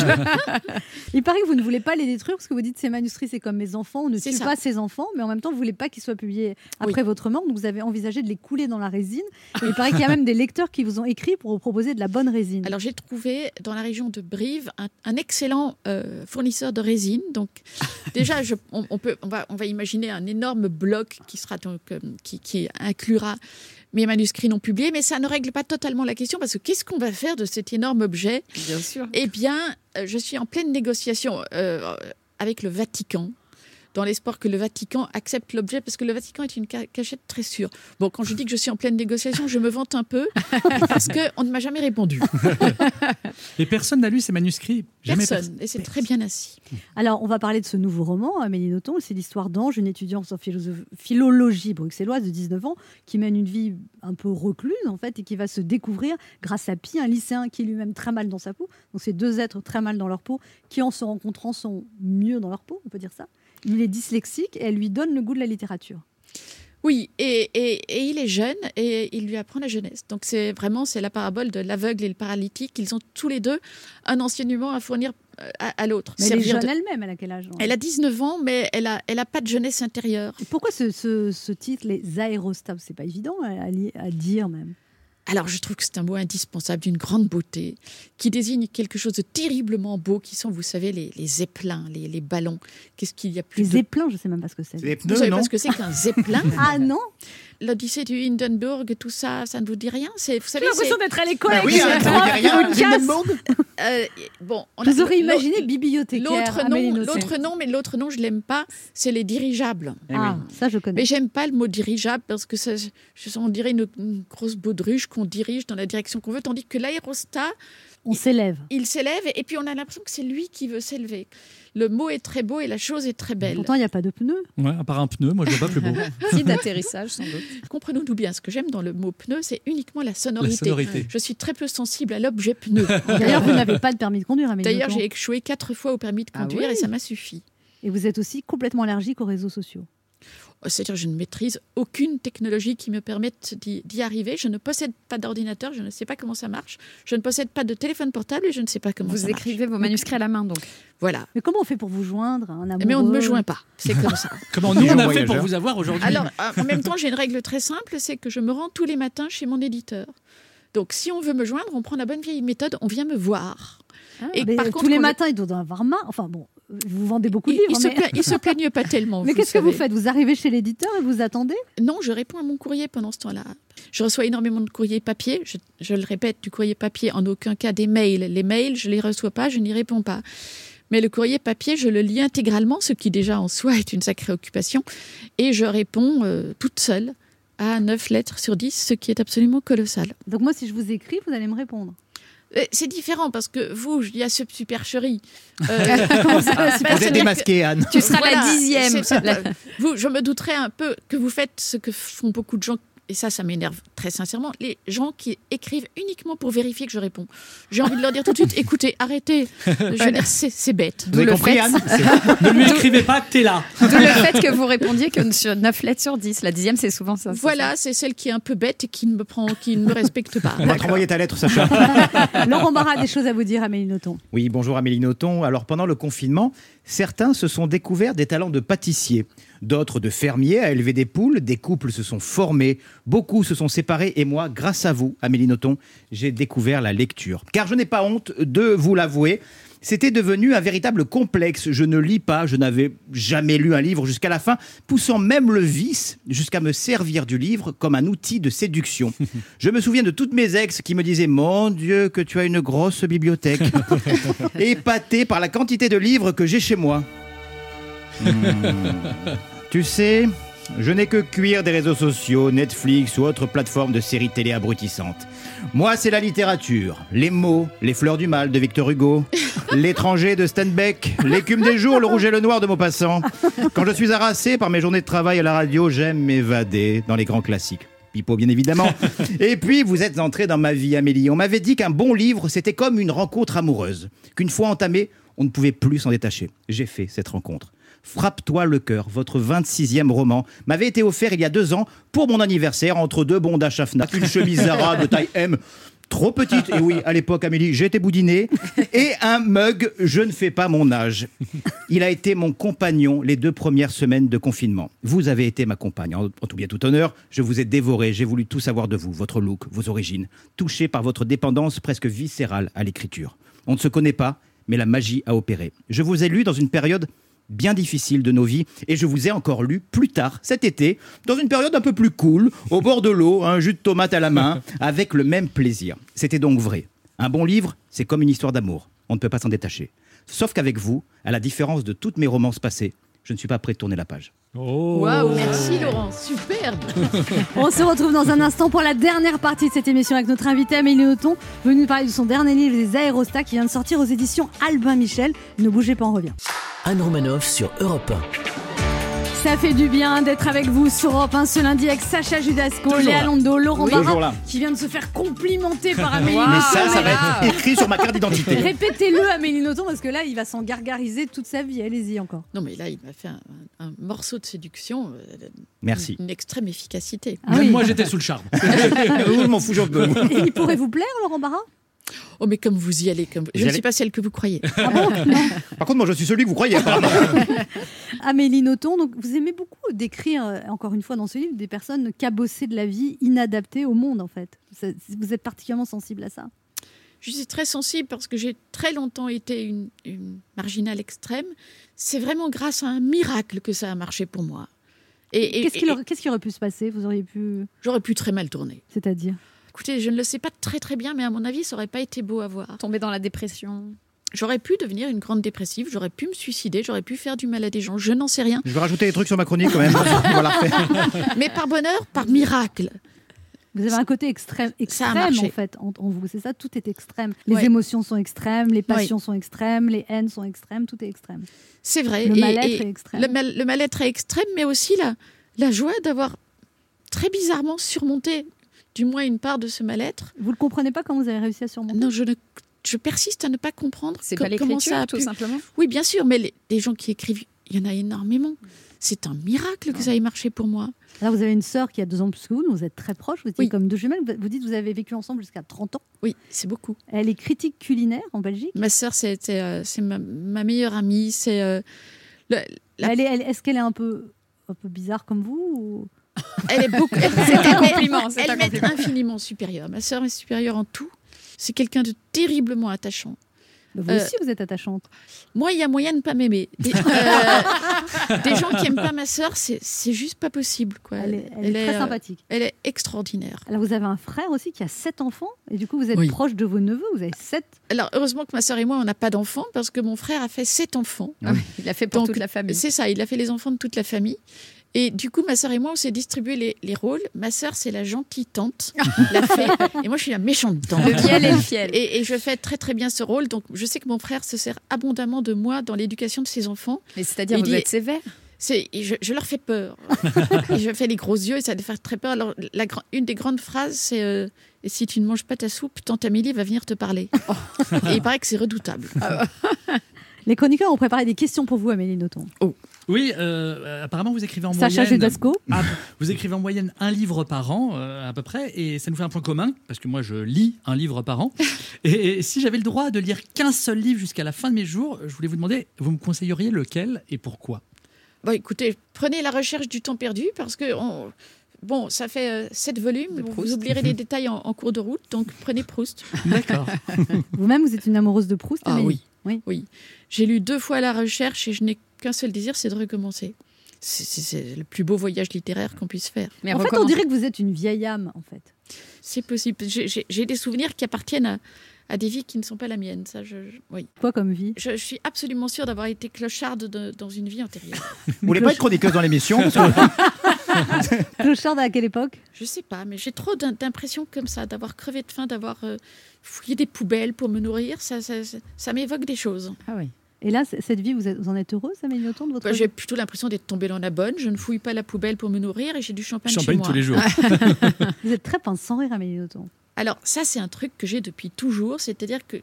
Il paraît que vous ne voulez pas les détruire parce que vous dites ces manuscrits, c'est comme mes enfants, on ne tue ça. pas ses enfants, mais en même temps, vous voulez pas qu'ils soient publiés après votre mort. Donc vous avez envisagé de les couler dans la résine. Et il paraît qu'il y a même des lecteurs qui vous ont écrit pour vous proposer de la bonne résine. Alors j'ai trouvé dans la région de Brive un, un excellent euh, fournisseur de résine. Donc déjà, je- on, on peut, on, va, on va imaginer un énorme bloc qui sera donc euh, qui, qui inclura mes manuscrits non publiés, mais ça ne règle pas totalement la question parce que qu'est-ce qu'on va faire de cet énorme objet? Bien sûr. Eh bien, euh, je suis en pleine négociation euh, avec le Vatican dans l'espoir que le Vatican accepte l'objet, parce que le Vatican est une ca- cachette très sûre. Bon, quand je dis que je suis en pleine négociation, je me vante un peu, parce qu'on ne m'a jamais répondu. Et personne n'a lu ces manuscrits. Jamais Personne. Et c'est très bien assis. Alors, on va parler de ce nouveau roman, Amélie Nothomb. C'est l'histoire d'Ange, une étudiante en philologie bruxelloise de 19 ans, qui mène une vie un peu recluse, en fait, et qui va se découvrir grâce à Pi, un lycéen qui est lui-même très mal dans sa peau. Donc, c'est deux êtres très mal dans leur peau, qui, en se rencontrant, sont mieux dans leur peau, on peut dire ça. Il est dyslexique et elle lui donne le goût de la littérature. Oui, et, et- et il est jeune et il lui apprend la jeunesse. Donc c'est vraiment c'est la parabole de l'aveugle et le paralytique. Ils ont tous les deux un enseignement à fournir euh, à, à l'autre. Mais elle est jeune de- elle-même, elle a quel âge Elle a 19 ans, mais elle a, elle a pas de jeunesse intérieure. Et pourquoi ce, ce- ce titre, les aérostats? C'est pas évident à, à li- à dire même. Alors, je trouve que c'est un mot indispensable, d'une grande beauté, qui désigne quelque chose de terriblement beau, qui sont, vous savez, les, les zeppelins, les, les ballons. Qu'est-ce qu'il y a plus Les de... zeppelins, je sais même pas ce que c'est. Vous savez pas ce que c'est qu'un zeppelin? Ah non? L'Odyssée du Hindenburg, tout ça, ça ne vous dit rien C'est, vous savez, J'ai l'impression c'est- d'être à l'école Bah oui, ça profs vous dit qui rien, Euh, bon, on a- Vous auriez l'autre- imaginé bibliothécaire. L'autre nom, Nothomb. l'autre nom, mais l'autre nom, je l'aime pas, c'est les dirigeables. Eh oui. Ah, ça je connais. Mais j'aime pas le mot dirigeable parce que ça, je, on dirait une, une grosse baudruche qu'on dirige dans la direction qu'on veut, tandis que l'aérostat, On s'élève. il s'élève et puis on a l'impression que c'est lui qui veut s'élever. Le mot est très beau et la chose est très belle. Pourtant, il n'y a pas de pneus. Ouais, à part un pneu, moi je vois pas plus beau. Si d'atterrissage, sans doute. Comprenons-nous bien, ce que j'aime dans le mot pneu, c'est uniquement la sonorité. sonorité. Je suis très peu sensible à l'objet pneu. D'ailleurs, vous n'avez pas de permis de conduire, Amélie D'ailleurs, j'ai échoué quatre fois au permis de Ah conduire oui et ça m'a suffi. Et vous êtes aussi complètement allergique aux réseaux sociaux. C'est-à-dire, je ne maîtrise aucune technologie qui me permette d'y arriver. Je ne possède pas d'ordinateur, je ne sais pas comment ça marche. Je ne possède pas de téléphone portable et je ne sais pas comment Vous ça marche. écrivez vos manuscrits à la main, donc. Voilà. Mais comment on fait pour vous joindre un amoureux Mais on ne me joint pas. C'est comme ça. Comment nous on a fait pour vous avoir aujourd'hui Alors, en même temps, j'ai une règle très simple, c'est que je me rends tous les matins chez mon éditeur. Donc, si on veut me joindre, on prend la bonne vieille méthode, on vient me voir. et par tous contre, les on- matins, il doit en avoir marre. Enfin bon, vous vendez beaucoup de livres. ils se mais... ils se plaignent pas tellement, Mais qu'est-ce que vous faites Vous arrivez chez l'éditeur et vous attendez Non, je réponds à mon courrier pendant ce temps-là. Je reçois énormément de courriers papier. Je, je le répète, du courrier papier, en aucun cas des mails. Les mails, je les reçois pas, je n'y réponds pas. Mais le courrier papier, je le lis intégralement, ce qui déjà en soi est une sacrée occupation. Et je réponds euh, toute seule à 9 lettres sur 10, ce qui est absolument colossal. Donc moi, si je vous écris, vous allez me répondre. Euh, C'est différent parce que vous, il y a ce supercherie. Vous êtes c'est-à-dire démasqué, que- Anne. Tu seras la dixième. vous, je me douterais un peu que vous faites ce que font beaucoup de gens. Et ça, ça m'énerve très sincèrement. Les gens qui écrivent uniquement pour vérifier que je réponds. J'ai envie de leur dire tout de suite écoutez, arrêtez. Je veux dire, c'est bête. Vous avez compris, Anne Ne lui écrivez pas que t'es là. D'où le fait que vous répondiez que sur 9 lettres sur 10. La dixième, c'est souvent ça. Voilà, c'est celle qui est un peu bête et qui ne me prend, qui ne me respecte pas. On va te renvoyer ta lettre, Sacha. Laurent Barra a des choses à vous dire, Amélie Nothomb. Oui, bonjour Amélie Nothomb. Alors pendant le confinement, certains se sont découverts des talents de pâtissiers, d'autres de fermiers à élever des poules, des couples se sont formés, beaucoup se sont séparés et moi, grâce à vous, Amélie Nothomb, j'ai découvert la lecture. Car je n'ai pas honte de vous l'avouer. C'était devenu un véritable complexe. Je ne lis pas, je n'avais jamais lu un livre jusqu'à la fin, poussant même le vice jusqu'à me servir du livre comme un outil de séduction. Je me souviens de toutes mes ex qui me disaient Mon Dieu, que tu as une grosse bibliothèque. Épaté par la quantité de livres que j'ai chez moi. Hmm. Tu sais, je n'ai que cuire des réseaux sociaux, Netflix ou autres plateformes de séries télé abrutissantes. Moi, c'est la littérature, les mots, les fleurs du mal de Victor Hugo, l'étranger de Steinbeck, l'écume des jours, le rouge et le noir de Maupassant. Quand je suis harassé par mes journées de travail à la radio, j'aime m'évader dans les grands classiques. Pipo, bien évidemment. Et puis, vous êtes entré dans ma vie, Amélie. On m'avait dit qu'un bon livre, c'était comme une rencontre amoureuse. Qu'une fois entamée, on ne pouvait plus s'en détacher. J'ai fait cette rencontre. Frappe-toi le cœur, votre 26e roman, m'avait été offert il y a deux ans pour mon anniversaire entre deux bons d'achat Fnac, une chemise Zara de taille M Trop petite, et oui, à l'époque, Amélie, j'étais boudiné, et un mug, je ne fais pas mon âge. Il a été mon compagnon les deux premières semaines de confinement. Vous avez été ma compagne. En tout bien tout honneur, je vous ai dévoré, j'ai voulu tout savoir de vous, votre look, vos origines, touché par votre dépendance presque viscérale à l'écriture. On ne se connaît pas, mais la magie a opéré. Je vous ai lu dans une période bien difficile de nos vies. Et je vous ai encore lu plus tard cet été dans une période un peu plus cool au bord de l'eau un jus de tomate à la main avec le même plaisir. C'était donc vrai. Un bon livre c'est comme une histoire d'amour. On ne peut pas s'en détacher. Sauf qu'avec vous à la différence de toutes mes romances passées je ne suis pas prêt de tourner la page. Waouh, merci Laurent, superbe. On se retrouve dans un instant pour la dernière partie de cette émission avec notre invité Amélie Nothomb, venu nous parler de son dernier livre, Les Aérostats, qui vient de sortir aux éditions Albin Michel. Ne bougez pas, on revient. Anne Romanoff sur Europe Ça fait du bien d'être avec vous sur Europe 1 ce lundi avec Sacha Judasco, Léa. Londo, Laurent Oui. Barra, qui vient de se faire complimenter par Amélie mais ça ça va être écrit sur ma carte d'identité Répétez-le Amélie Nothomb parce que là, il va s'en gargariser toute sa vie. Allez-y encore. Non, mais là, il m'a fait un, un morceau de séduction. euh, Merci. Une extrême efficacité. Ah oui. Moi, j'étais sous le charme. je m'en fous, j'en peux. Et il pourrait vous plaire, Laurent Barra? Oh, mais comme vous y allez, comme... je ne suis pas celle que vous croyez. Ah bon par contre moi je suis celui que vous croyez apparemment. Amélie Nothomb, donc vous aimez beaucoup décrire, euh, encore une fois dans ce livre, des personnes cabossées de la vie, inadaptées au monde en fait. Vous êtes particulièrement sensible à ça. Je suis très sensible parce que j'ai très longtemps été une, une marginale extrême. C'est vraiment grâce à un miracle que ça a marché pour moi. Et, et- Qu'est-ce qu'est-ce qui aurait pu se passer? Vous auriez pu. J'aurais pu très mal tourner. C'est-à-dire? Écoutez, je ne le sais pas très très bien, mais à mon avis, ça aurait pas été beau à voir. Tomber dans la dépression. J'aurais pu devenir une grande dépressive, j'aurais pu me suicider, j'aurais pu faire du mal à des gens, je n'en sais rien. Je vais rajouter des trucs sur ma chronique quand même. Mais par bonheur, par miracle. Vous avez un côté extrême, extrême marché. en fait en, en vous. C'est ça, tout est extrême. Les Ouais. émotions sont extrêmes, les passions sont extrêmes, les haines sont extrêmes, tout est extrême. C'est vrai. Le mal-être est extrême. Le, mal- le mal-être est extrême, mais aussi la, la joie d'avoir très bizarrement surmonté, du moins une part de ce mal-être. Vous ne comprenez pas comment vous avez réussi à surmonter Non, je, ne, je persiste à ne pas comprendre C'est co- pas comment l'écriture, ça a tout pu- simplement Oui, bien sûr, mais les, les gens qui écrivent, il y en a énormément. C'est un miracle que ça ait marché pour moi. Alors vous avez une sœur qui a deux ans de plus que vous, vous êtes très proches, vous étiez Oui. comme deux jumelles. Vous dites que vous avez vécu ensemble jusqu'à 30 ans. Oui, c'est beaucoup. Elle est critique culinaire en Belgique. Ma sœur, c'est c'est, euh, ma, ma meilleure amie. C'est euh, le- la- est-ce qu'elle est un peu, un peu bizarre comme vous ou- Elle est beaucoup. C'est un compliment, Elle m'est infiniment supérieure. Ma sœur est supérieure en tout. C'est quelqu'un de terriblement attachant. Bah, Vous Euh, aussi, vous êtes attachante. Moi, il y a moyen de ne pas m'aimer. Des, euh, des gens qui aiment pas ma sœur, c'est c'est juste pas possible. Quoi. Elle est, elle est très euh, sympathique. Elle est extraordinaire. Alors vous avez un frère aussi qui a sept enfants et du coup vous êtes Oui. proche de vos neveux. Vous avez sept. Alors, heureusement que ma sœur et moi, on n'a pas d'enfants parce que mon frère a fait sept enfants. Ah oui, il a fait pour Donc, toute la famille. C'est ça, il a fait les enfants de toute la famille. Et du coup, ma sœur et moi, on s'est distribué les, les rôles. Ma sœur, c'est la gentille tante, la fée, et moi, je suis la méchante tante. Le fiel et le fiel. Et, et je fais très très bien ce rôle. Donc, je sais que mon frère se sert abondamment de moi dans l'éducation de ses enfants. Mais c'est-à-dire, Il vous dit- êtes sévère je, je leur fais peur. et je fais les gros yeux et ça les fait très peur. Alors, la, une des grandes phrases, c'est euh, Et si tu ne manges pas ta soupe, tante Amélie va venir te parler. et il paraît que c'est redoutable. Les chroniqueurs ont préparé des questions pour vous, Amélie Nothomb. Oui, euh, apparemment vous écrivez en Sacha moyenne. Judasco. Ah, vous écrivez en moyenne un livre par an, euh, à peu près, et ça nous fait un point commun, parce que moi je lis un livre par an. Et, et si j'avais le droit de lire qu'un seul livre jusqu'à la fin de mes jours, je voulais vous demander, vous me conseilleriez lequel et pourquoi? Bon, écoutez, prenez la recherche du temps perdu parce que on- bon, ça fait euh, sept volumes. Vous oublierez les détails en, en cours de route, donc prenez Proust. D'accord. Vous-même, vous êtes une amoureuse de Proust. Ah oui. Oui. Oui, j'ai lu deux fois la recherche et je n'ai qu'un seul désir, c'est de recommencer. C'est- le plus beau voyage littéraire qu'on puisse faire. Mais en fait, on recommence. dirait que vous êtes une vieille âme, en fait. C'est possible. J'ai- des souvenirs qui appartiennent à, à des vies qui ne sont pas la mienne. Ça, je, je- oui. Quoi comme vie? Je, je suis absolument sûre d'avoir été clocharde de- dans une vie antérieure. Vous voulez pas être chroniqueuse dans l'émission? Clocharde à quelle époque? Je sais pas, mais j'ai trop d'im- d'impressions comme ça, d'avoir crevé de faim, d'avoir euh, fouillé des poubelles pour me nourrir. Ça, ça, ça- ça m'évoque des choses. Ah oui. Et là, cette vie, vous, êtes- vous en êtes heureuse, Amélie Nothomb, de votre Bah, j'ai plutôt l'impression d'être tombée dans la bonne. Je ne fouille pas la poubelle pour me nourrir et j'ai du champagne, chez Champagne moi. tous les jours. Vous êtes très pince sans rire, Amélie Nothomb. Alors ça, c'est un truc que j'ai depuis toujours. C'est-à-dire que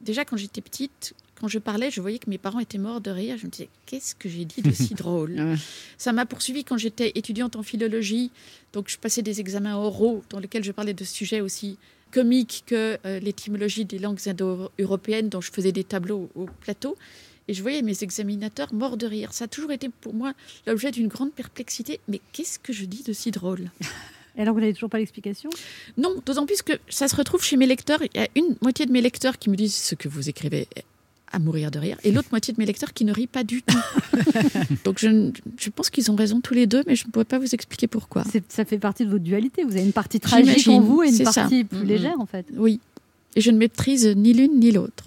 déjà quand j'étais petite, quand je parlais, je voyais que mes parents étaient morts de rire. Je me disais, qu'est-ce que j'ai dit de si drôle. Ça m'a poursuivi quand j'étais étudiante en philologie. Donc je passais des examens oraux dans lesquels je parlais de sujets aussi comique que euh, l'étymologie des langues indo-européennes dont je faisais des tableaux au, au plateau. Et je voyais mes examinateurs morts de rire. Ça a toujours été pour moi l'objet d'une grande perplexité. Mais qu'est-ce que je dis de si drôle? Et alors, vous n'avez toujours pas l'explication? Non, d'autant plus que ça se retrouve chez mes lecteurs. Il y a une moitié de mes lecteurs qui me disent ce que vous écrivez est à mourir de rire, et l'autre moitié de mes lecteurs qui ne rit pas du tout. Donc je, je pense qu'ils ont raison tous les deux, mais je ne pourrais pas vous expliquer pourquoi. C'est- Ça fait partie de votre dualité. Vous avez une partie tragique en vous et une ça. partie plus légère, en fait. Oui. Et je ne maîtrise ni l'une ni l'autre.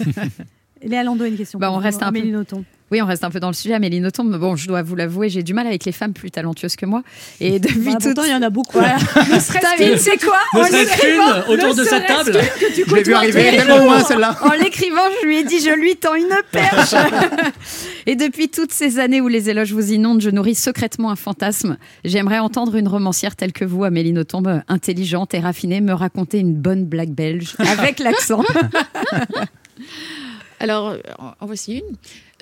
Léa Lando a une question. Bah, on reste un peu. Oui, on reste un peu dans le sujet. Amélie Nothomb, bon, je dois vous l'avouer, j'ai du mal avec les femmes plus talentueuses que moi. Et depuis Bah, tout pourtant, il y en a beaucoup. Voilà. Ne serait-ce Putain, qu'une. mais tu sais quoi Ne serait-ce qu'une autour ne de cette table qu'une que tu Je l'ai vu arriver tellement loin, celle-là. En l'écrivant, je lui ai dit, je lui tends une perche. Et depuis toutes ces années où les éloges vous inondent, je nourris secrètement un fantasme. J'aimerais entendre une romancière telle que vous, Amélie Nothomb, intelligente et raffinée, me raconter une bonne blague belge avec l'accent. Alors, euh, en voici une.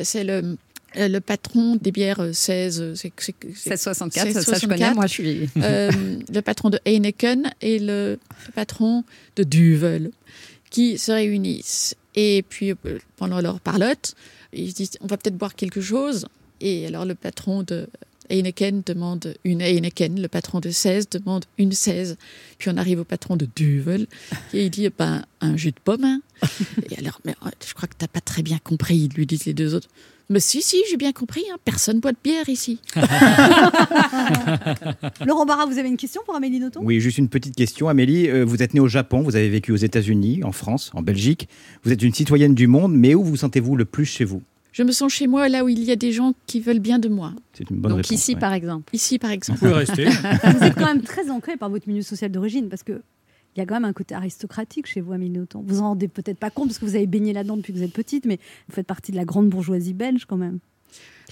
C'est le, euh, le patron des bières euh, 16... euh, c'est- c'est- c'est- 1664, ça je 1664. connais, moi je suis. Euh, le patron de Heineken et le, le patron de Duvel qui se réunissent. Et puis, euh, pendant leur parlotte, ils se disent on va peut-être boire quelque chose. Et alors, le patron de Heineken demande une Heineken, le patron de 16 demande une 16. Puis on arrive au patron de Duvel et il dit ben, un jus de pomme. hein. Et alors, mais, euh, je crois que tu n'as pas très bien compris, lui disent les deux autres. Mais si, si, j'ai bien compris, hein, personne boit de bière ici. Laurent Barra, vous avez une question pour Amélie Nothomb? Oui, juste une petite question. Amélie, euh, vous êtes née au Japon, vous avez vécu aux États-Unis, en France, en Belgique. Vous êtes une citoyenne du monde, mais où vous sentez-vous le plus chez vous? Je me sens chez moi là où il y a des gens qui veulent bien de moi. C'est une bonne Donc réponse. ici, ouais. par exemple. Ici, par exemple. Vous pouvez rester. Vous êtes quand même très ancré par votre milieu social d'origine parce que il y a quand même un côté aristocratique chez vous, Nothomb. Vous en rendez peut-être pas compte parce que vous avez baigné là-dedans depuis que vous êtes petite, mais vous faites partie de la grande bourgeoisie belge quand même.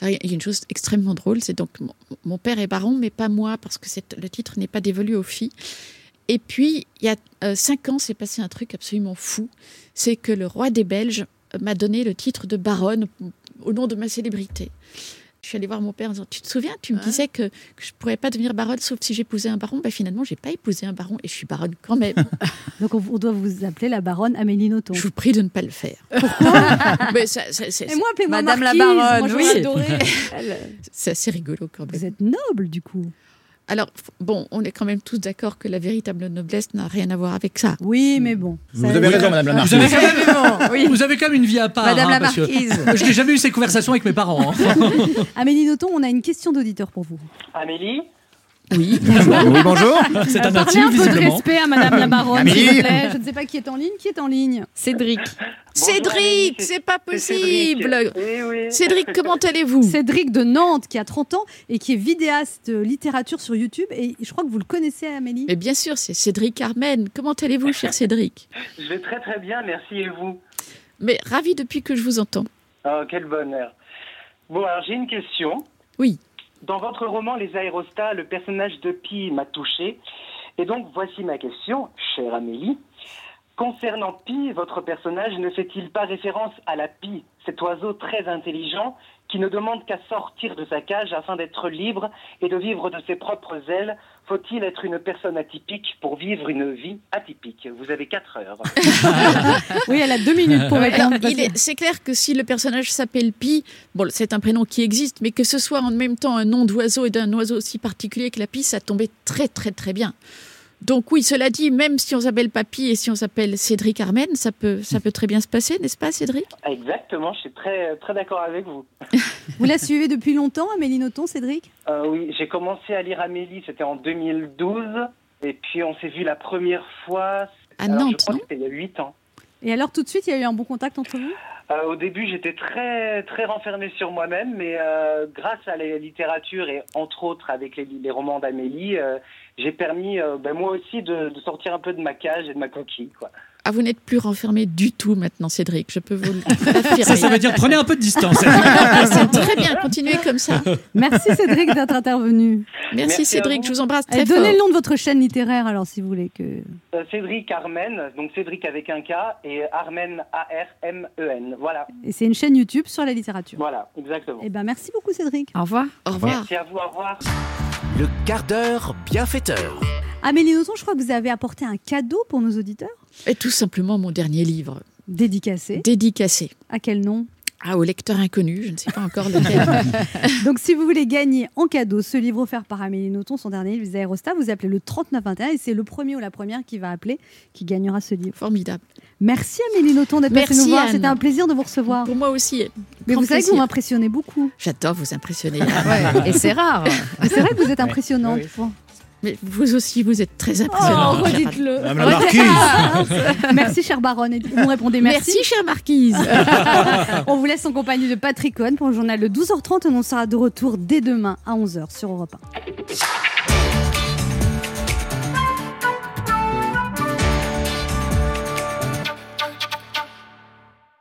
Il y a une chose extrêmement drôle, c'est donc mon, père est baron, mais pas moi, parce que le titre n'est pas dévolu aux filles. Et puis, il y a euh, cinq ans, s'est passé un truc absolument fou. C'est que le roi des Belges m'a donné le titre de baronne au nom de ma célébrité. Je suis allée voir mon père en disant Tu te souviens, tu me disais que, que je ne pourrais pas devenir baronne sauf si j'épousais un baron. Ben, finalement, je n'ai pas épousé un baron et je suis baronne quand même. Donc on, on doit vous appeler la baronne Amélie Nothomb. je vous prie de ne pas le faire. Mais ça- ça- c'est- Et moi, appelez-moi Madame la baronne, moi, oui. adoré. c'est assez rigolo quand même. Vous êtes noble du coup. Alors, f- bon, on est quand même tous d'accord que la véritable noblesse n'a rien à voir avec ça. Oui, mais bon. Vous avez raison, Madame la Vous avez, Marquise. quand même, vous avez quand même une vie à part. Madame hein, la parce que marquise. Je n'ai jamais eu ces conversations avec mes parents. hein. Amélie Nothomb, on a une question d'auditeur pour vous. Amélie? Oui. Oui, bonjour. C'est un un peu de respect à Madame la baronne, Amélie. s'il vous plaît. Je ne sais pas qui est en ligne. Qui est en ligne Cédric. Bonjour, Cédric, c'est- pas Cédric. possible. Oui, oui. Cédric, comment allez-vous? Cédric de Nantes, qui a 30 ans et qui est vidéaste euh, littérature sur YouTube. Et je crois que vous le connaissez, Amélie. Mais bien sûr, c'est Cédric Armen. Comment allez-vous, cher Cédric? Je vais très très bien, merci et vous? Mais ravi depuis que je vous entends. Oh, quel bonheur. Bon, alors j'ai une question. Oui. Dans votre roman Les aérostats, le personnage de Pi m'a touché. Et donc, voici ma question, chère Amélie. Concernant Pi, votre personnage ne fait-il pas référence à la Pi, cet oiseau très intelligent qui ne demande qu'à sortir de sa cage afin d'être libre et de vivre de ses propres ailes Faut-il être une personne atypique pour vivre une vie atypique? Vous avez 4 heures. Oui, elle a deux minutes pour répondre. c'est clair que si le personnage s'appelle Pi, bon, c'est un prénom qui existe, mais que ce soit en même temps un nom d'oiseau et d'un oiseau aussi particulier que la Pi, ça tombait très très très bien. Donc oui, cela dit, même si on s'appelle pas Pi et si on s'appelle Cédric Armen, ça peut, ça peut très bien se passer, n'est-ce pas, Cédric? Exactement, je suis très, très d'accord avec vous. Vous la suivez depuis longtemps, Amélie Nothomb, Cédric? Euh, oui, j'ai commencé à lire Amélie, c'était en 2012. Et puis on s'est vu la première fois. À alors, je Nantes, crois non? que c'était il y a 8 ans. Et alors, tout de suite, il y a eu un bon contact entre vous? Euh, au début, j'étais très, très renfermé sur moi-même, mais euh, grâce à la littérature et entre autres avec les, romans d'Amélie, euh, j'ai permis, euh, ben, moi aussi, de, de sortir un peu de ma cage et de ma coquille. Quoi. Ah, vous n'êtes plus renfermé du tout maintenant, Cédric, je peux vous l'affirmer. Ça, ça veut dire prenez un peu de distance. C'est très bien, continuez comme ça. Merci, Cédric, d'être intervenu. Merci, Cédric, je vous embrasse Et très fort. donnez le nom de votre chaîne littéraire, alors, si vous voulez que. Euh, Cédric Armen, donc Cédric avec un K, et Armen, A-R-M-E-N. Voilà, Et c'est une chaîne YouTube sur la littérature. voilà, exactement. Eh ben, merci beaucoup, Cédric. Au revoir. Au revoir. Merci à vous, au revoir. Le quart d'heure bienfaiteur. Amélie Nothomb, je crois que vous avez apporté un cadeau pour nos auditeurs. Et tout simplement mon dernier livre. Dédicacé. Dédicacé. À quel nom? Ah, au lecteur inconnu, je ne sais pas encore lequel. Donc, si vous voulez gagner en cadeau ce livre offert par Amélie Nothomb, son dernier livre, Les Aérostats, vous appelez le 3921 et c'est le premier ou la première qui va appeler qui gagnera ce livre. Formidable. Merci Amélie Nothomb d'être passée Merci, nous voir. C'était un plaisir de vous recevoir. Pour moi aussi. Mais vous savez que vous m'impressionnez beaucoup. J'adore vous impressionner. Ouais, et c'est rare. C'est vrai que vous êtes impressionnante. Mais vous aussi, vous êtes très Oh, impressionnante. redites-le. Madame la marquise. Merci, chère baronne. Et vous répondez merci. Merci, chère marquise. On vous laisse en compagnie de Patrick Cohen pour le journal de 12h30 et on sera de retour dès demain à 11h sur Europe 1.